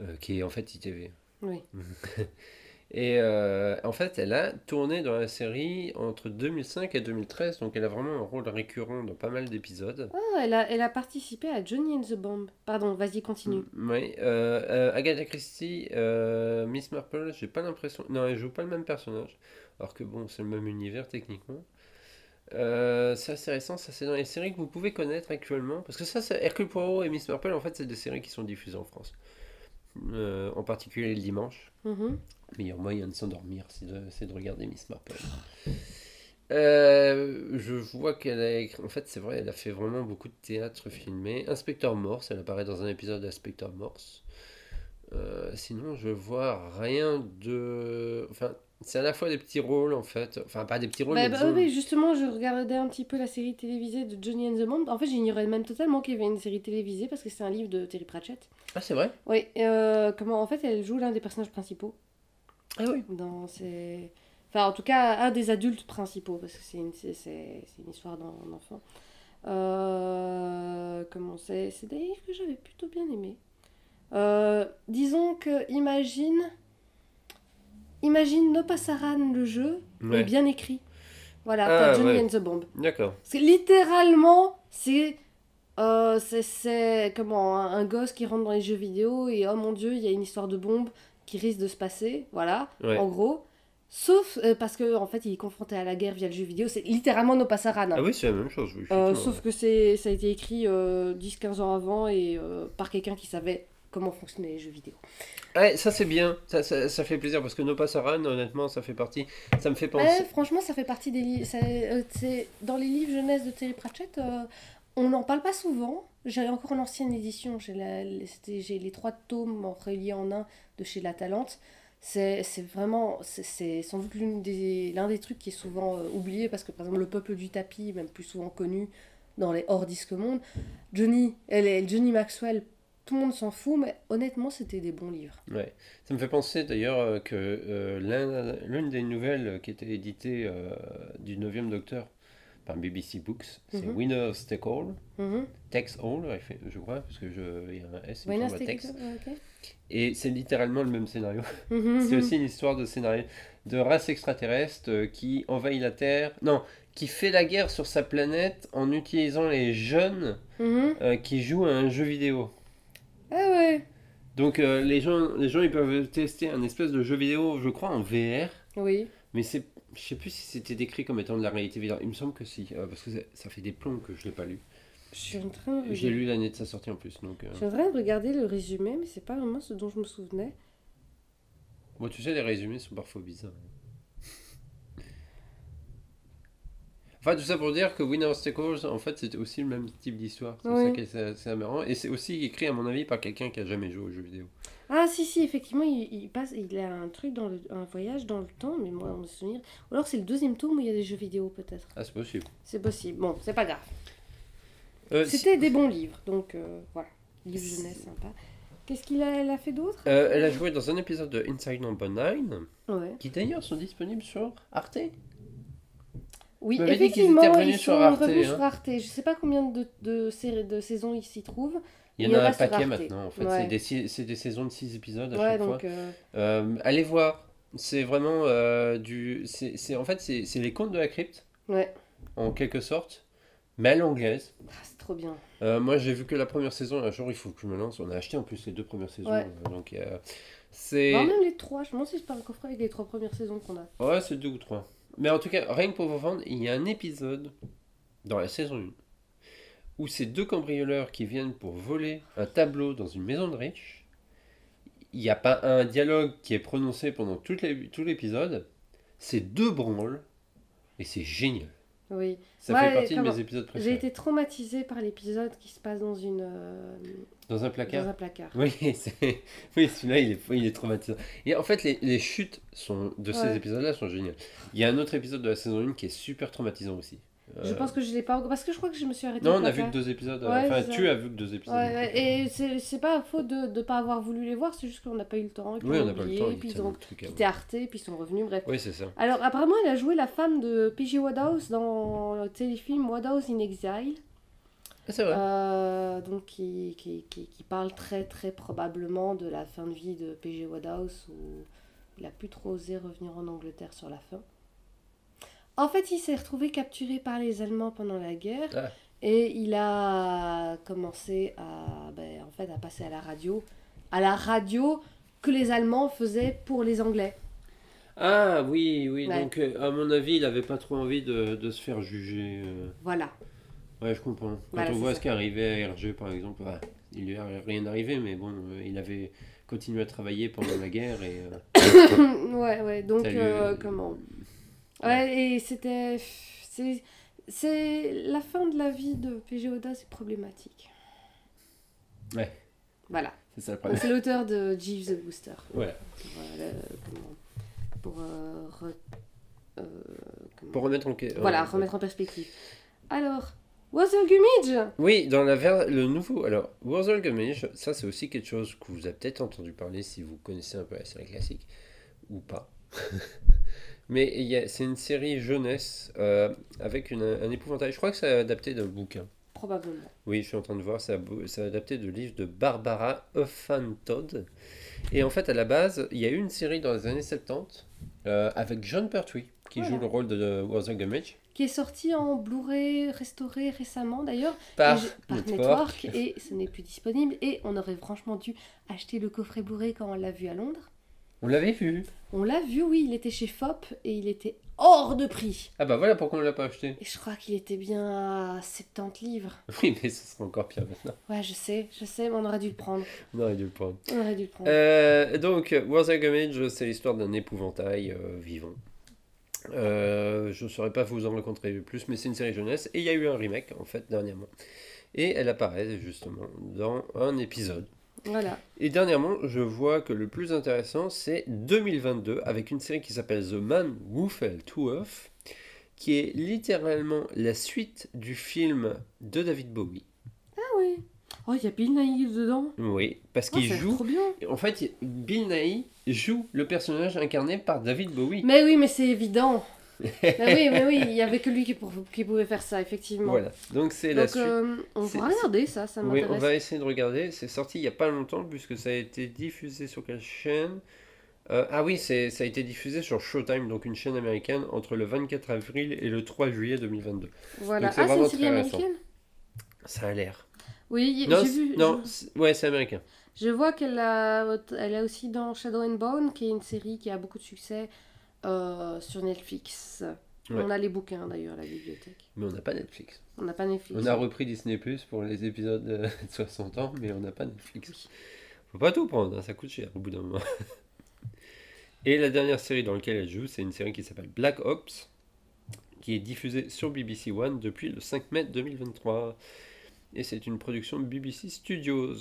Euh, qui est en fait ITV. Oui. Et euh, en fait, elle a tourné dans la série entre 2005 et 2013, donc elle a vraiment un rôle récurrent dans pas mal d'épisodes. Oh, elle a, elle a participé à Johnny and the Bomb. Pardon, vas-y, continue. Oui, euh, euh, Agatha Christie, Miss Marple, j'ai pas l'impression. Non, elle joue pas le même personnage. Alors que bon, c'est le même univers techniquement. Euh, c'est assez récent, ça c'est dans les séries que vous pouvez connaître actuellement. Parce que ça, Hercule Poirot et Miss Marple, en fait, c'est des séries qui sont diffusées en France. Euh, en particulier le dimanche. Mhm. Meilleur moyen de s'endormir, c'est de, c'est de regarder Miss Marple. Euh, je vois qu'elle a écrit. En fait, c'est vrai, elle a fait vraiment beaucoup de théâtre filmé. Inspecteur Morse, elle apparaît dans un épisode d'Inspecteur Morse. Euh, sinon, je vois rien de. Enfin, c'est à la fois des petits rôles en fait. Enfin, pas des petits rôles, Bah, mais bah, disons- oui, justement, je regardais un petit peu la série télévisée de Johnny and the Bomb. En fait, j'ignorais même totalement qu'il y avait une série télévisée parce que c'est un livre de Terry Pratchett. Ah, c'est vrai Oui, euh, comment en fait elle joue l'un des personnages principaux Ah oui. dans ces... Enfin, en tout cas, un des adultes principaux parce que c'est une, c'est, c'est- c'est une histoire d'en- d'enfant. Euh, comment c'est C'est des livres que j'avais plutôt bien aimés. Euh, disons que imagine... Imagine No Passaran le jeu, mais bien écrit. Voilà, Ah, t'as Johnny ouais. and the Bomb. D'accord. Que littéralement, c'est. euh, c'est- c'est comment un, un gosse qui rentre dans les jeux vidéo et oh mon dieu, il y a une histoire de bombe qui risque de se passer, voilà, Ouais. en gros. Sauf euh, parce que en fait, il est confronté à la guerre via le jeu vidéo, c'est littéralement No Passaran. hein. Ah oui, c'est la même chose. oui, Euh, sauf ouais. que c'est ça a été écrit euh, 10-15 ans avant et par quelqu'un qui savait comment fonctionnaient les jeux vidéo. Ouais, ça c'est bien. Ça, ça, ça fait plaisir parce que No Passaran, honnêtement, ça fait partie. Ça me fait penser. Ouais, franchement, ça fait partie des livres. c'est dans les livres jeunesse de Terry Pratchett, euh, on n'en parle pas souvent. J'ai encore une ancienne édition. J'ai les- trois tomes en reliés en un de chez La Talente. C'est vraiment. c'est- sans doute l'une des- l'un des trucs qui est souvent euh, oublié parce que, par exemple, Le Peuple du Tapis, même plus souvent connu dans les hors disque monde. Johnny, elle Johnny Maxwell, tout le monde s'en fout, mais honnêtement, c'était des bons livres. Ouais. Ça me fait penser d'ailleurs euh, que euh, l'un- l'une des nouvelles qui était éditée euh, du 9e Docteur par BBC Books, c'est Mhm. Winners Take All. Tex All, je crois, parce que je, il y a un S, il me semble. Et c'est littéralement le même scénario. Mhm, C'est aussi une histoire de scénario de race extraterrestre euh, qui envahit la Terre. Non, qui fait la guerre sur sa planète en utilisant les jeunes Mhm. euh, qui jouent à un jeu vidéo. Ah ouais. Donc euh, les gens, les gens ils peuvent tester un espèce de jeu vidéo, je crois en VR, Oui. mais c'est, je sais plus si c'était décrit comme étant de la réalité virtuelle. Il me semble que si, euh, parce que ça- fait des plombs que je l'ai pas lu. Je suis en train de J'ai lu l'année de sa sortie en plus, donc. euh, je suis en train de regarder le résumé, mais c'est pas vraiment ce dont je me souvenais. Bon, tu sais, les résumés sont parfois bizarres. Enfin, tout ça pour dire que Winner Take All, en fait, c'était aussi le même type d'histoire. C'est ça qui est c'est- c'est aberrant. Et c'est aussi écrit, à mon avis, par quelqu'un qui a jamais joué aux jeux vidéo. Ah si si, effectivement, il, il passe, il a un truc dans le, un voyage dans le temps, mais moi, on me souvenir. Ou alors c'est le deuxième tome où il y a des jeux vidéo peut-être. Ah, c'est possible. C'est possible. Bon, c'est pas grave. Euh, si- C'était des bons livres, donc euh, voilà, livre jeunesse sympa. Qu'est-ce qu'il a, elle a fait d'autre? Euh, elle a joué dans un épisode de Inside Number 9, Ouais. qui d'ailleurs sont disponibles sur Arte. Oui, Tu dit effectivement, étaient revenus ils sur sont Arte, revenus hein. sur Arte. Je sais pas combien de, de, de saisons ils s'y trouvent. Il y en a un reste sur paquet Arte. maintenant. En fait, Ouais. c'est des, des saisons de 6 épisodes à Ouais, chaque fois. euh, Euh, allez voir. C'est vraiment euh, du. C'est en fait, c'est les contes de la crypte, Ouais, en quelque sorte, mais à l'anglaise. Ah, c'est trop bien. Moi, j'ai vu que la première saison. Un jour, il faut que je me lance. On a acheté en plus les deux premières saisons. Ouais. donc, c'est. Même les trois. Je me demande si pas un coffret avec les trois premières saisons qu'on a. Ouais, c'est deux ou trois. Mais en tout cas, rien que pour vous vendre, il y a un épisode dans la saison 1 où ces deux cambrioleurs qui viennent pour voler un tableau dans une maison de riches. Il n'y a pas un dialogue qui est prononcé pendant tout l'épisode. C'est deux branles et c'est génial. Oui. Ça Ouais, fait partie de mes épisodes J'ai préférés. été traumatisée par l'épisode qui se passe dans une euh, Dans un dans placard. un placard. Oui, celui-là, il est, il est traumatisant. Et en fait, les, les chutes sont, de ces épisodes-là sont géniales. Il y a un autre épisode de la saison 1 qui est super traumatisant aussi. Je Euh, pense que je l'ai pas encore parce que je crois que je me suis arrêtée. Non, on a vu que deux épisodes. euh, Ouais, enfin, tu as vu que deux épisodes. Ouais, ouais, et c'est c'est pas faute de ne pas avoir voulu les voir, c'est juste qu'on n'a pas eu le temps. Et Oui, on n'a pas le oublié, temps. et puis ils ont quitté Arte, puis ils sont revenus, bref. Oui, c'est ça. Alors, apparemment, elle a joué la femme de P.J. Wodehouse dans le téléfilm Wodehouse in Exile. Ah, c'est vrai. Euh, donc, qui, qui, qui, qui parle très, très probablement de la fin de vie de P.J. Wodehouse où il a plus trop osé revenir en Angleterre sur la fin. En fait, il s'est retrouvé capturé par les Allemands pendant la guerre Ah. et il a commencé à, ben, en fait, à passer à la radio. À la radio que les Allemands faisaient pour les Anglais. Ah, oui, oui. Ouais. Donc, euh, à mon avis, il avait pas trop envie de, de se faire juger. euh. Voilà. Ouais, je comprends. Quand Voilà, on voit ça. ce qui arrivait à RG, par exemple, ouais, il lui est rien arrivé, mais bon, euh, il avait continué à travailler pendant la guerre et. euh, ouais, ouais. Donc, lui- comment Ouais, et c'était. C'est. La fin de la vie de PG Oda, c'est problématique. Ouais. Voilà. c'est ça le problème. C'est l'auteur de Jeeves the Booster. Voilà. Pour, euh, le- comment- pour, euh, re- euh, comment- Pour remettre en. Voilà, remettre en perspective. Alors, What's Gumage Oui, dans la ver- le nouveau. Alors, Wurzel Gummidge, ça c'est aussi quelque chose que vous avez peut-être entendu parler si vous connaissez un peu la série classique, ou pas. Mais c'est une série jeunesse euh, avec une- un épouvantail. Je crois que c'est adapté d'un bouquin. Probablement. Oui, je suis en train de voir, c'est ab- c'est adapté de livre de Barbara Huffman-Todd. Et en fait, à la base, il y a eu une série dans les années 70 euh, avec John Pertwee qui Voilà. joue le rôle de, de Gummidge Qui est sorti en Blu-ray restauré récemment d'ailleurs. par, par Network. Network. Et ce n'est plus disponible. Et on aurait franchement dû acheter le coffret Blu-ray quand on l'a vu à Londres. On l'avait vu. On l'a vu, oui, il était chez FOP et il était hors de prix. Ah bah voilà pourquoi on l'a pas acheté. Et je crois qu'il était bien à 70 livres. Oui, mais ce sera encore pire maintenant. Ouais, je sais, je sais, mais on aurait dû le prendre. On aurait dû le prendre. On aurait dû le prendre. Euh, donc, Wurzel Gummidge, c'est l'histoire d'un épouvantail euh, vivant. Euh, je ne saurais pas vous en raconter plus, mais c'est une série jeunesse. Et il y a eu un remake, en fait, dernièrement. Et elle apparaît, justement, dans un épisode. Voilà. Et dernièrement, je vois que le plus intéressant, c'est 2022, avec une série qui s'appelle The Man Who Fell to Earth, qui est littéralement la suite du film de David Bowie. Ah oui. Oh, il y a Bill Nighy dedans. Oui, parce Oh, qu'il joue... trop bien. En fait, Bill Nighy joue le personnage incarné par David Bowie. Mais oui, mais c'est évident. Mais oui, mais oui, il y avait que lui qui, pour- qui pouvait faire ça, effectivement. Voilà, donc c'est la suite. euh, on va regarder ça, ça Oui, m'intéresse. on va essayer de regarder. C'est sorti il n'y a pas longtemps puisque ça a été diffusé sur quelle chaîne? Euh, Ah oui, c'est, ça a été diffusé sur Showtime, donc une chaîne américaine, entre le 24 avril et le 3 juillet 2022. Voilà. Donc, Ah, c'est une série américaine? Ça a l'air. Oui, j'ai vu. non je- ouais, c'est américain. Je vois qu'elle a, elle a aussi dans Shadow and Bone, qui est une série qui a beaucoup de succès euh, sur Netflix. Ouais. On a les bouquins d'ailleurs, à la bibliothèque. Mais on n'a pas Netflix. On n'a pas Netflix. On a repris Disney Plus pour les épisodes de 60 ans, mais on n'a pas Netflix. Faut pas tout prendre, hein, ça coûte cher au bout d'un moment. Et la dernière série dans laquelle elle joue, c'est une série qui s'appelle Black Ops, qui est diffusée sur BBC One depuis le 5 mai 2023. Et c'est une production BBC Studios.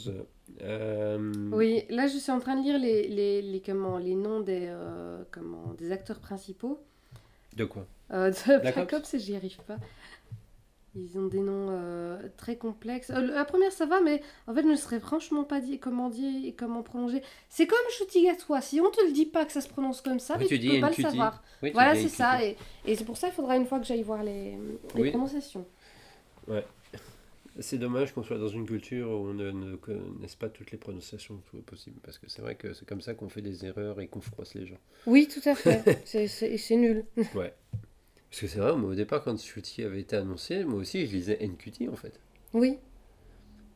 Euh, Oui, là je suis en train de lire les, les, les, comment, les noms des, euh, comment, des acteurs principaux. De quoi? Euh, de Black Black Ops j'y arrive pas. Ils ont des noms très complexes. La première, ça va, mais en fait, je ne serais franchement pas dit comment dire et comment prolonger. C'est comme Choutigatois. Si on te le dit pas que ça se prononce comme ça, Oui, mais tu tu, dis peux pas le savoir. Oui, Voilà, c'est ça. Et, et c'est pour ça qu'il faudra une fois que j'aille voir les, les Oui. prononciations. C'est dommage qu'on soit dans une culture où on ne, ne connaisse pas toutes les prononciations possibles. Parce que c'est vrai que c'est comme ça qu'on fait des erreurs et qu'on froisse les gens. Oui, tout à fait. c'est- nul. Parce que c'est vrai, moi, au départ, quand Shooty avait été annoncé, moi aussi, je lisais NQT en fait. Oui.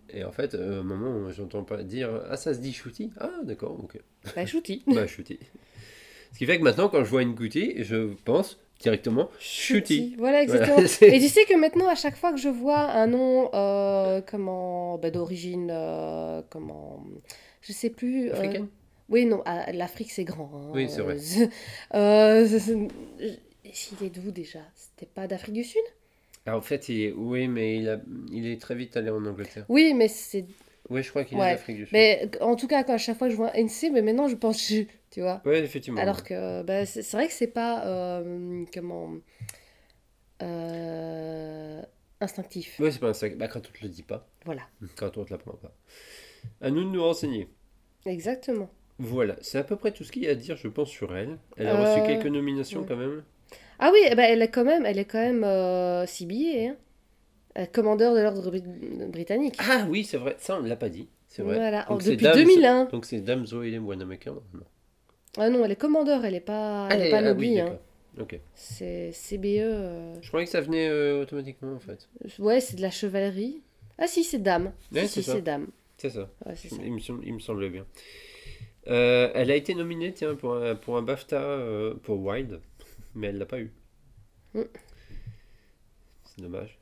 Et en fait, euh, à un moment, j'entends pas dire Ah, ça se dit Shooty Ah, d'accord, ok. Bah, Chouti. Bah, Shooty. Ce qui fait que maintenant, quand je vois NQT, je pense directement Shooty. Voilà, exactement. Voilà, Et tu sais que maintenant, à chaque fois que je vois un nom euh, comment bah, d'origine, euh, comment, je sais plus. euh, oui, non, ah, l'Afrique c'est grand. hein. Oui, c'est vrai. Il est d'où déjà? C'était pas d'Afrique du Sud? Alors, en fait, il est... oui, mais il, a... il est très vite allé en Angleterre. Oui, mais c'est. Oui, je crois qu'il est d'Afrique du Sud. Mais en tout cas, quand à chaque fois que je vois NC, mais maintenant je pense J, tu vois. Oui, effectivement. Alors que bah, c'est vrai que c'est pas euh, comment euh, instinctif. Oui, c'est pas sac. Bah, quand on te le dit pas, Voilà, quand on te l'apprend pas. À nous de nous renseigner. exactement. Voilà, c'est à peu près tout ce qu'il y a à dire, je pense, sur elle. Elle a Euh, reçu quelques nominations ouais. quand même. Ah oui, ben, elle est quand même, elle est quand même euh, CBA, hein. Euh, commandeur de l'ordre bri- britannique. Ah oui, c'est vrai, ça on ne l'a pas dit. C'est vrai. Voilà, Donc depuis Dame- 2001. Donc c'est Dame Zoé Wanamaker. Ah non, elle est commandeur, elle est pas, elle est pas ah oui, nobly, hein. C'est CBE. euh, Je croyais que ça venait euh, automatiquement en fait. Ouais, c'est de la chevalerie. Ah si, c'est dame. Ouais, si, c'est si, ça. c'est dame. C'est ça. Ouais, c'est ça. Il me, semble- il me semblait bien. Euh, elle a été nominée tiens, pour, un, pour un BAFTA pour Wild, mais elle l'a pas eu. Mm. C'est dommage.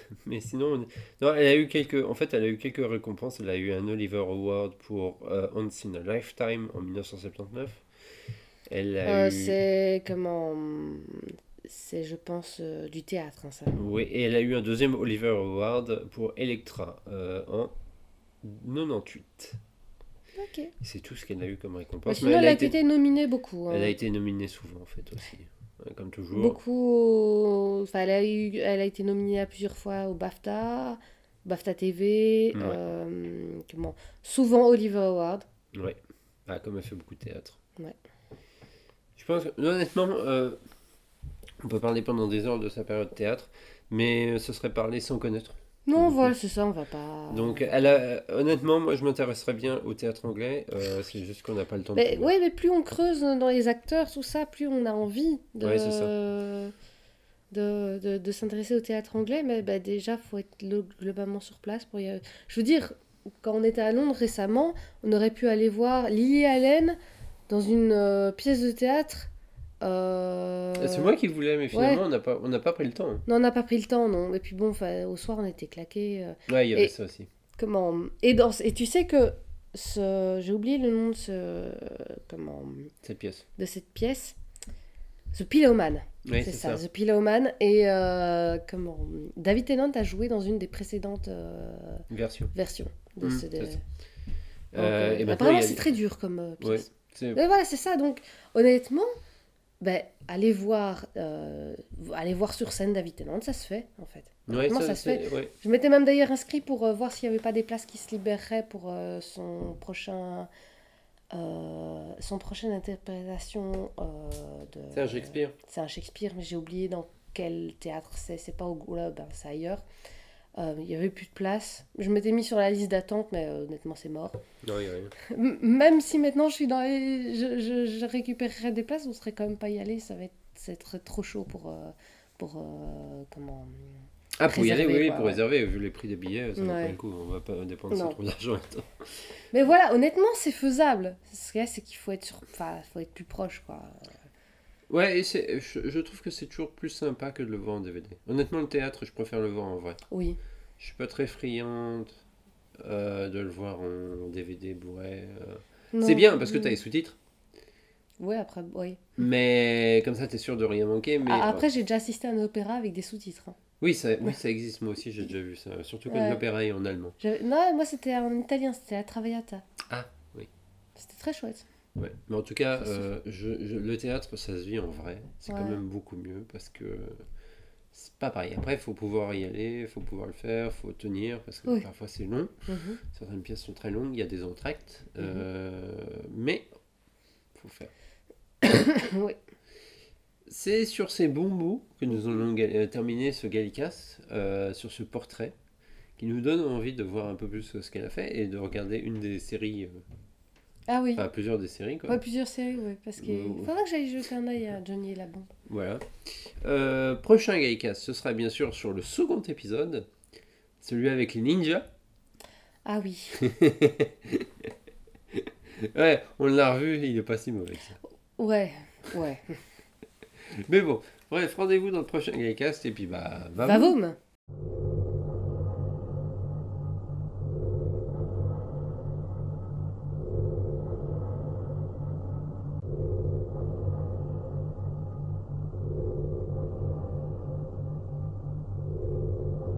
Mais sinon, on- non, elle a eu quelques, en fait, elle a eu quelques récompenses. Elle a eu un Oliver Award pour euh, Once in a Lifetime en 1979. Elle a Euh, eu, c'est comment C'est, je pense, euh, du théâtre, hein, ça. oui, et elle a eu un deuxième Oliver Award pour Electra euh, en 98. Ok. C'est tout ce qu'elle a eu comme récompense. sinon, mais elle elle a été, été nominée beaucoup. hein. elle a été nominée souvent en fait aussi, comme toujours. Beaucoup. Enfin, elle a eu, elle a été nominée à plusieurs fois au BAFTA, BAFTA TV, Ouais. euh, comment Souvent Oliver Award. Ouais. Ah, comme elle fait beaucoup de théâtre. Ouais. Je pense que, honnêtement, euh, on peut parler pendant des heures de sa période théâtre, mais ce serait parler sans connaître. Non, voilà, c'est ça, on va pas. Donc, elle a, honnêtement, moi, je m'intéresserais bien au théâtre anglais. euh, c'est juste qu'on n'a pas le temps. de Mais, trouver. ouais, mais plus on creuse dans les acteurs, tout ça, plus on a envie de, Ouais, c'est ça. de, de, de s'intéresser au théâtre anglais. Mais bah, déjà, faut être lo- globalement sur place pour y aller. Je veux dire, quand on était à Londres récemment, on aurait pu aller voir Lily Allen dans une euh, pièce de théâtre. Euh, C'est moi qui voulais, mais finalement, on n'a pas, on pas pris le temps. hein. Non, on n'a pas pris le temps, non. Et puis bon, au soir, on était claqués. euh, Ouais, il y avait Et- ça aussi. comment et, dans, et tu sais que ce, j'ai oublié le nom de ce comment Cette pièce. de cette pièce. The Pillowman, Oui, c'est ça, ça. The Pillowman. Et euh, comment David Tennant a joué dans une des précédentes Version. versions de Mm, ce. Donc, Euh, euh, et maintenant, apparemment, a- c'est très dur comme Ouais, pièce. Mais voilà, c'est ça. Donc, honnêtement, ben, allez voir, euh, voir sur scène David Tennant, ça se fait en fait. Ouais, ça, se fait. ouais. Je m'étais même d'ailleurs inscrit pour euh, voir s'il n'y avait pas des places qui se libéreraient pour euh, son prochain. son prochaine interprétation de. C'est un Shakespeare. C'est un Shakespeare, mais j'ai oublié dans quel théâtre c'est. C'est pas au Globe, hein, c'est ailleurs. Euh, Il y avait plus de place. Je m'étais mis sur la liste d'attente, mais euh, honnêtement, c'est mort. Non, il y a rien. M- même si maintenant je suis dans les... je, je, je récupérerais des places, on serait quand même pas y aller. Ça va être, ça va être trop chaud pour. euh, pour euh, comment. Ah, pour y aller, oui, quoi, pour ouais. réserver, vu les prix des billets, ça vaut Ouais. pas le coup. On va pas dépenser trop d'argent. Mais voilà, honnêtement, c'est faisable. Ce qu'il y a, c'est qu'il faut être sur... enfin, faut être plus proche, quoi. Ouais, et c'est, je, je trouve que c'est toujours plus sympa que de le voir en DVD. Honnêtement, le théâtre, je préfère le voir en vrai. Oui. Je suis pas très friande euh, de le voir en DVD, Blu-ray. euh. C'est bien parce que tu as les sous-titres, Ouais, après, oui. mais comme ça, tu es sûr de rien manquer. Mais Ah, après, j'ai déjà assisté à un opéra avec des sous-titres. hein. oui, ça, oui, ça existe, moi aussi, j'ai déjà vu ça. Surtout quand l'opéra est en allemand. Non, moi, c'était en italien, c'était la Traviata. Ah, oui. C'était très chouette. Ouais. Mais en tout cas, euh, je, je- le théâtre, ça se vit en vrai. C'est quand même beaucoup mieux parce que c'est pas pareil. Après, il faut pouvoir y aller, il faut pouvoir le faire, il faut tenir, parce que Oui. parfois c'est long. Mhm. Certaines pièces sont très longues, il y a des entractes, euh, mais faut faire. Oui. C'est sur ces bons mots que nous allons euh, terminer ce Gallicas, euh, sur ce portrait, qui nous donne envie de voir un peu plus ce qu'elle a fait et de regarder une des séries, euh, Ah oui. enfin plusieurs des séries. Quoi. Ouais, plusieurs séries, ouais, parce qu'il Ouais. faudra que j'aille jeter un œil à Johnny et la bande. Voilà. Euh, prochain Gallicas, ce sera bien sûr sur le second épisode, celui avec les ninjas. Ah oui. Ouais, on l'a revu, il est pas si mauvais que ça. Ouais, ouais. Mais bon, bref, rendez-vous dans le prochain Gallicast et puis bah, va Va vous. Voum